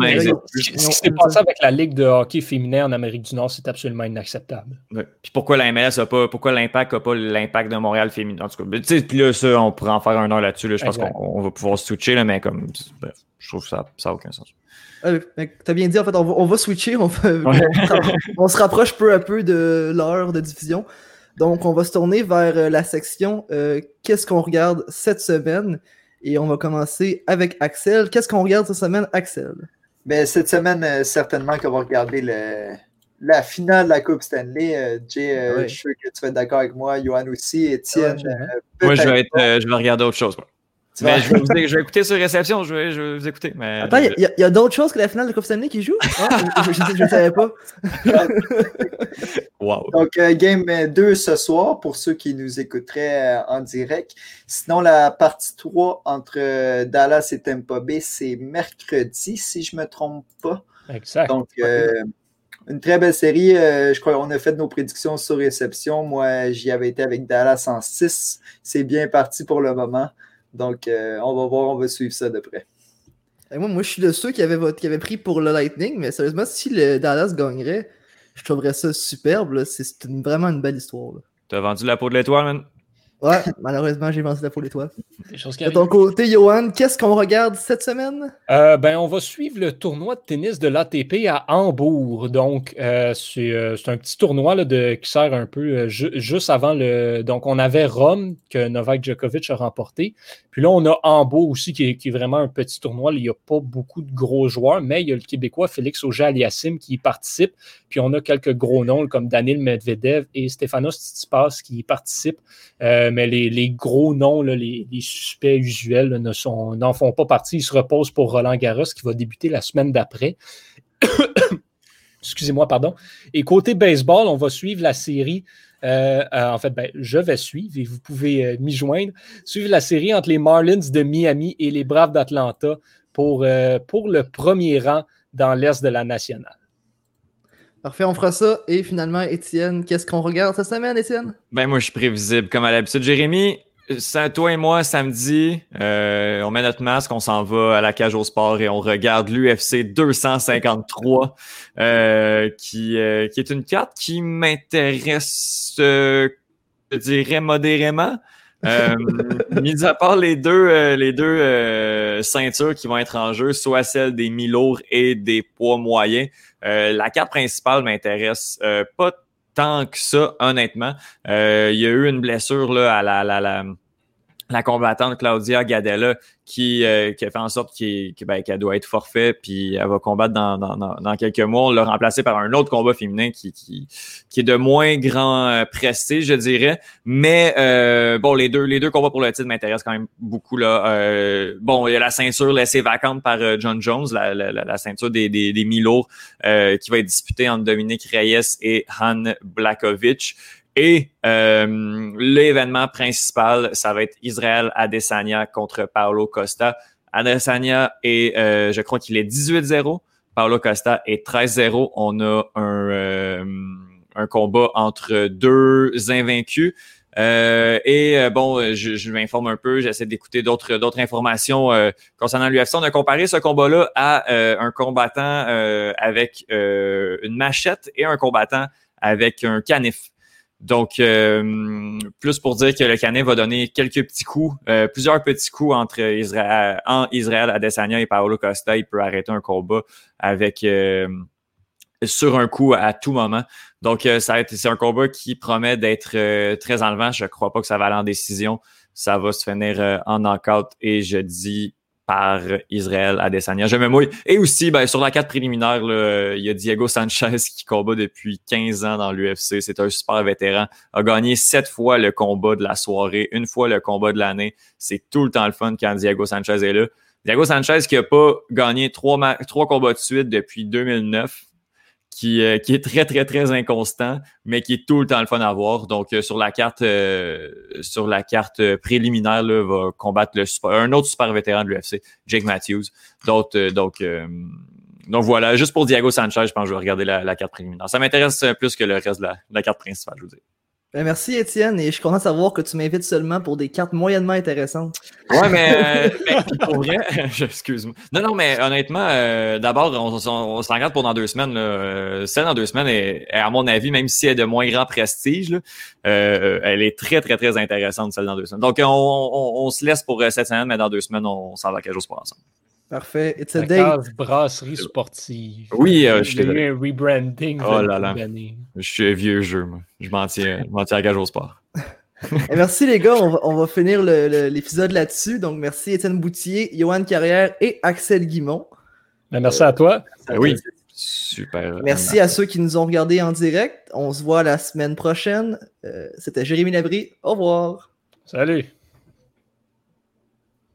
ce qui s'est passé avec la Ligue de hockey féminin en Amérique du Nord, c'est absolument inacceptable. Puis pourquoi la MLS a pas, pourquoi l'impact n'a pas l'impact de Montréal féminin? En tout cas, puis là, ça, on pourrait en faire un heure là-dessus. je pense qu'on va pouvoir switcher, là, mais comme, bref, je trouve que ça n'a aucun sens. T'as bien dit, en fait, on va, switcher, on, se rapproche peu à peu de l'heure de diffusion. Donc, on va se tourner vers euh, la section euh, Qu'est-ce qu'on regarde cette semaine? Et on va commencer avec Axel. Qu'est-ce qu'on regarde cette semaine, Axel? Ben, Cette semaine, euh, certainement qu'on va regarder la finale de la Coupe Stanley. Jay, je suis sûr que tu vas être d'accord avec moi, Johan aussi, Étienne. moi, je vais, être, je vais regarder autre chose. Mais je vais, vous, écouter sur réception, je vais, je vais vous écouter. Mais Attends, il y a, d'autres choses que la finale de Coupe Stanley qui joue? Ah, je ne savais pas. wow. Donc, euh, game 2 ce soir pour ceux qui nous écouteraient euh, en direct. Sinon, la partie 3 entre euh, Dallas et Tampa Bay, c'est mercredi, si je ne me trompe pas. Exact. Donc, une très belle série. je crois qu'on a fait nos prédictions sur réception. Moi, j'y avais été avec Dallas en 6. C'est bien parti pour le moment. Donc, euh, on va voir, on va suivre ça de près. moi, moi, je suis de ceux qui avaient, qui pris pour le Lightning, mais sérieusement, si le Dallas gagnerait, je trouverais ça superbe. C'est vraiment une belle histoire. T'as vendu la peau de l'étoile, man? Ouais, malheureusement, j'ai vendu la peau l'étoile. De ton côté, Johan, qu'est-ce qu'on regarde cette semaine? Euh, ben, on va suivre le tournoi de tennis de l'ATP à Hambourg. Donc, euh, euh, c'est un petit tournoi là, de, qui sert un peu juste avant le. Donc, on avait Rome que Novak Djokovic a remporté. Puis là, on a Hambourg aussi qui est, vraiment un petit tournoi. il n'y a pas beaucoup de gros joueurs, mais il y a le Québécois Félix Auger-Aliassime qui y participe. Puis on a quelques gros noms comme Daniel Medvedev et Stefanos Tsitsipas qui y participent. Euh, mais les, gros noms, les, suspects usuels n'en font pas partie. Ils se reposent pour Roland Garros qui va débuter la semaine d'après. Excusez-moi, pardon. Et côté baseball, on va suivre la série. Euh, euh, en fait, ben, je vais suivre et vous pouvez m'y joindre. Suivre la série entre les Marlins de Miami et les Braves d'Atlanta pour, pour le premier rang dans l'Est de la nationale. Parfait, on fera ça. Et finalement, Étienne, qu'est-ce qu'on regarde cette semaine, Étienne? Ben moi, je suis prévisible comme à l'habitude. Jérémy, toi et moi, samedi, euh, on met notre masque, on s'en va à la cage au sport et on regarde l'UFC 253, euh, qui, euh, qui est une carte qui m'intéresse, je dirais, modérément. Euh, mis à part les deux, les deux ceintures qui vont être en jeu, soit celle des mi-lourds et des poids moyens, euh, la carte principale m'intéresse euh, pas tant que ça, honnêtement. Euh, il y a eu une blessure là, à la, la, la la combattante Claudia Gadella qui, euh, a fait en sorte ben, qu'elle doit être forfait, puis elle va combattre dans, quelques mois. On l'a remplacé par un autre combat féminin qui, qui, est de moins grand euh, prestige, je dirais. Mais euh, bon, les deux, combats pour le titre m'intéressent quand même beaucoup. Bon, il y a la ceinture laissée vacante par John Jones, la, la, la ceinture des, des, qui va être disputée entre Dominique Reyes et Han Blakovic. Et euh, l'événement principal, ça va être Israël Adesanya contre Paolo Costa. Adesanya est, euh, je crois qu'il est 18-0. Paolo Costa est 13-0. On a un, euh, un combat entre deux invaincus. et bon, je, je m'informe un peu, j'essaie d'écouter d'autres d'autres informations concernant l'UFC. On a comparé ce combat-là à un combattant avec une machette et un combattant avec un canif. Donc, euh, plus pour dire que le Canet va donner quelques petits coups, euh, plusieurs petits coups entre Israël, en Israël, Adesanya et Paolo Costa. Il peut arrêter un combat avec euh, sur un coup à tout moment. Donc, ça c'est un combat qui promet d'être très enlevant. Je ne crois pas que ça va aller en décision. Ça va se finir en knockout et je dis par Israël Adesanya. Je me mouille. Et aussi, ben, sur la carte préliminaire, il y a Diego Sanchez qui combat depuis 15 ans dans l'UFC. C'est un super vétéran. A gagné sept fois le combat de la soirée, une fois le combat de l'année. C'est tout le temps le fun quand Diego Sanchez est là. Diego Sanchez qui a pas gagné trois, trois combats de suite depuis 2009 qui, euh, qui est très, très, très inconstant, mais qui est tout le temps le fun à voir. Donc, euh, sur la carte euh, sur la carte préliminaire, là, va combattre le un autre super vétéran de l'UFC, Jake Matthews. Donc, donc, donc voilà, juste pour Diego Sanchez, je pense que je vais regarder la, carte préliminaire. Ça m'intéresse plus que le reste de la, de la carte principale, je vous dis. Ben, merci Étienne et je suis content de savoir que tu m'invites seulement pour des cartes moyennement intéressantes. Ouais, mais, euh, pour vrai, excuse-moi. Non, non, mais honnêtement, euh, d'abord, on, on, se regarde pour dans deux semaines. Là. Celle dans deux semaines est, à mon avis, même si elle est de moins grand prestige, là, euh, elle est très, très, très intéressante, celle dans deux semaines. Donc, on, on, se laisse pour cette semaine, mais dans deux semaines, on s'en va à quelque chose pour ensemble. Parfait. It's a day. brasserie sportive. Oui, euh, je eu un rebranding. Oh là là. Je suis un vieux jeu, moi. Je m'en tiens, tiens à gage au sport. Et merci les gars, on va, on va finir l'épisode là-dessus. Donc merci Étienne Boutier, Johan Carrière et Axel Guimont. Ben, merci à toi. Ben oui, super. Merci à ceux qui nous ont regardés en direct. On se voit la semaine prochaine. Euh, c'était Jérémy Labry. Au revoir. Salut.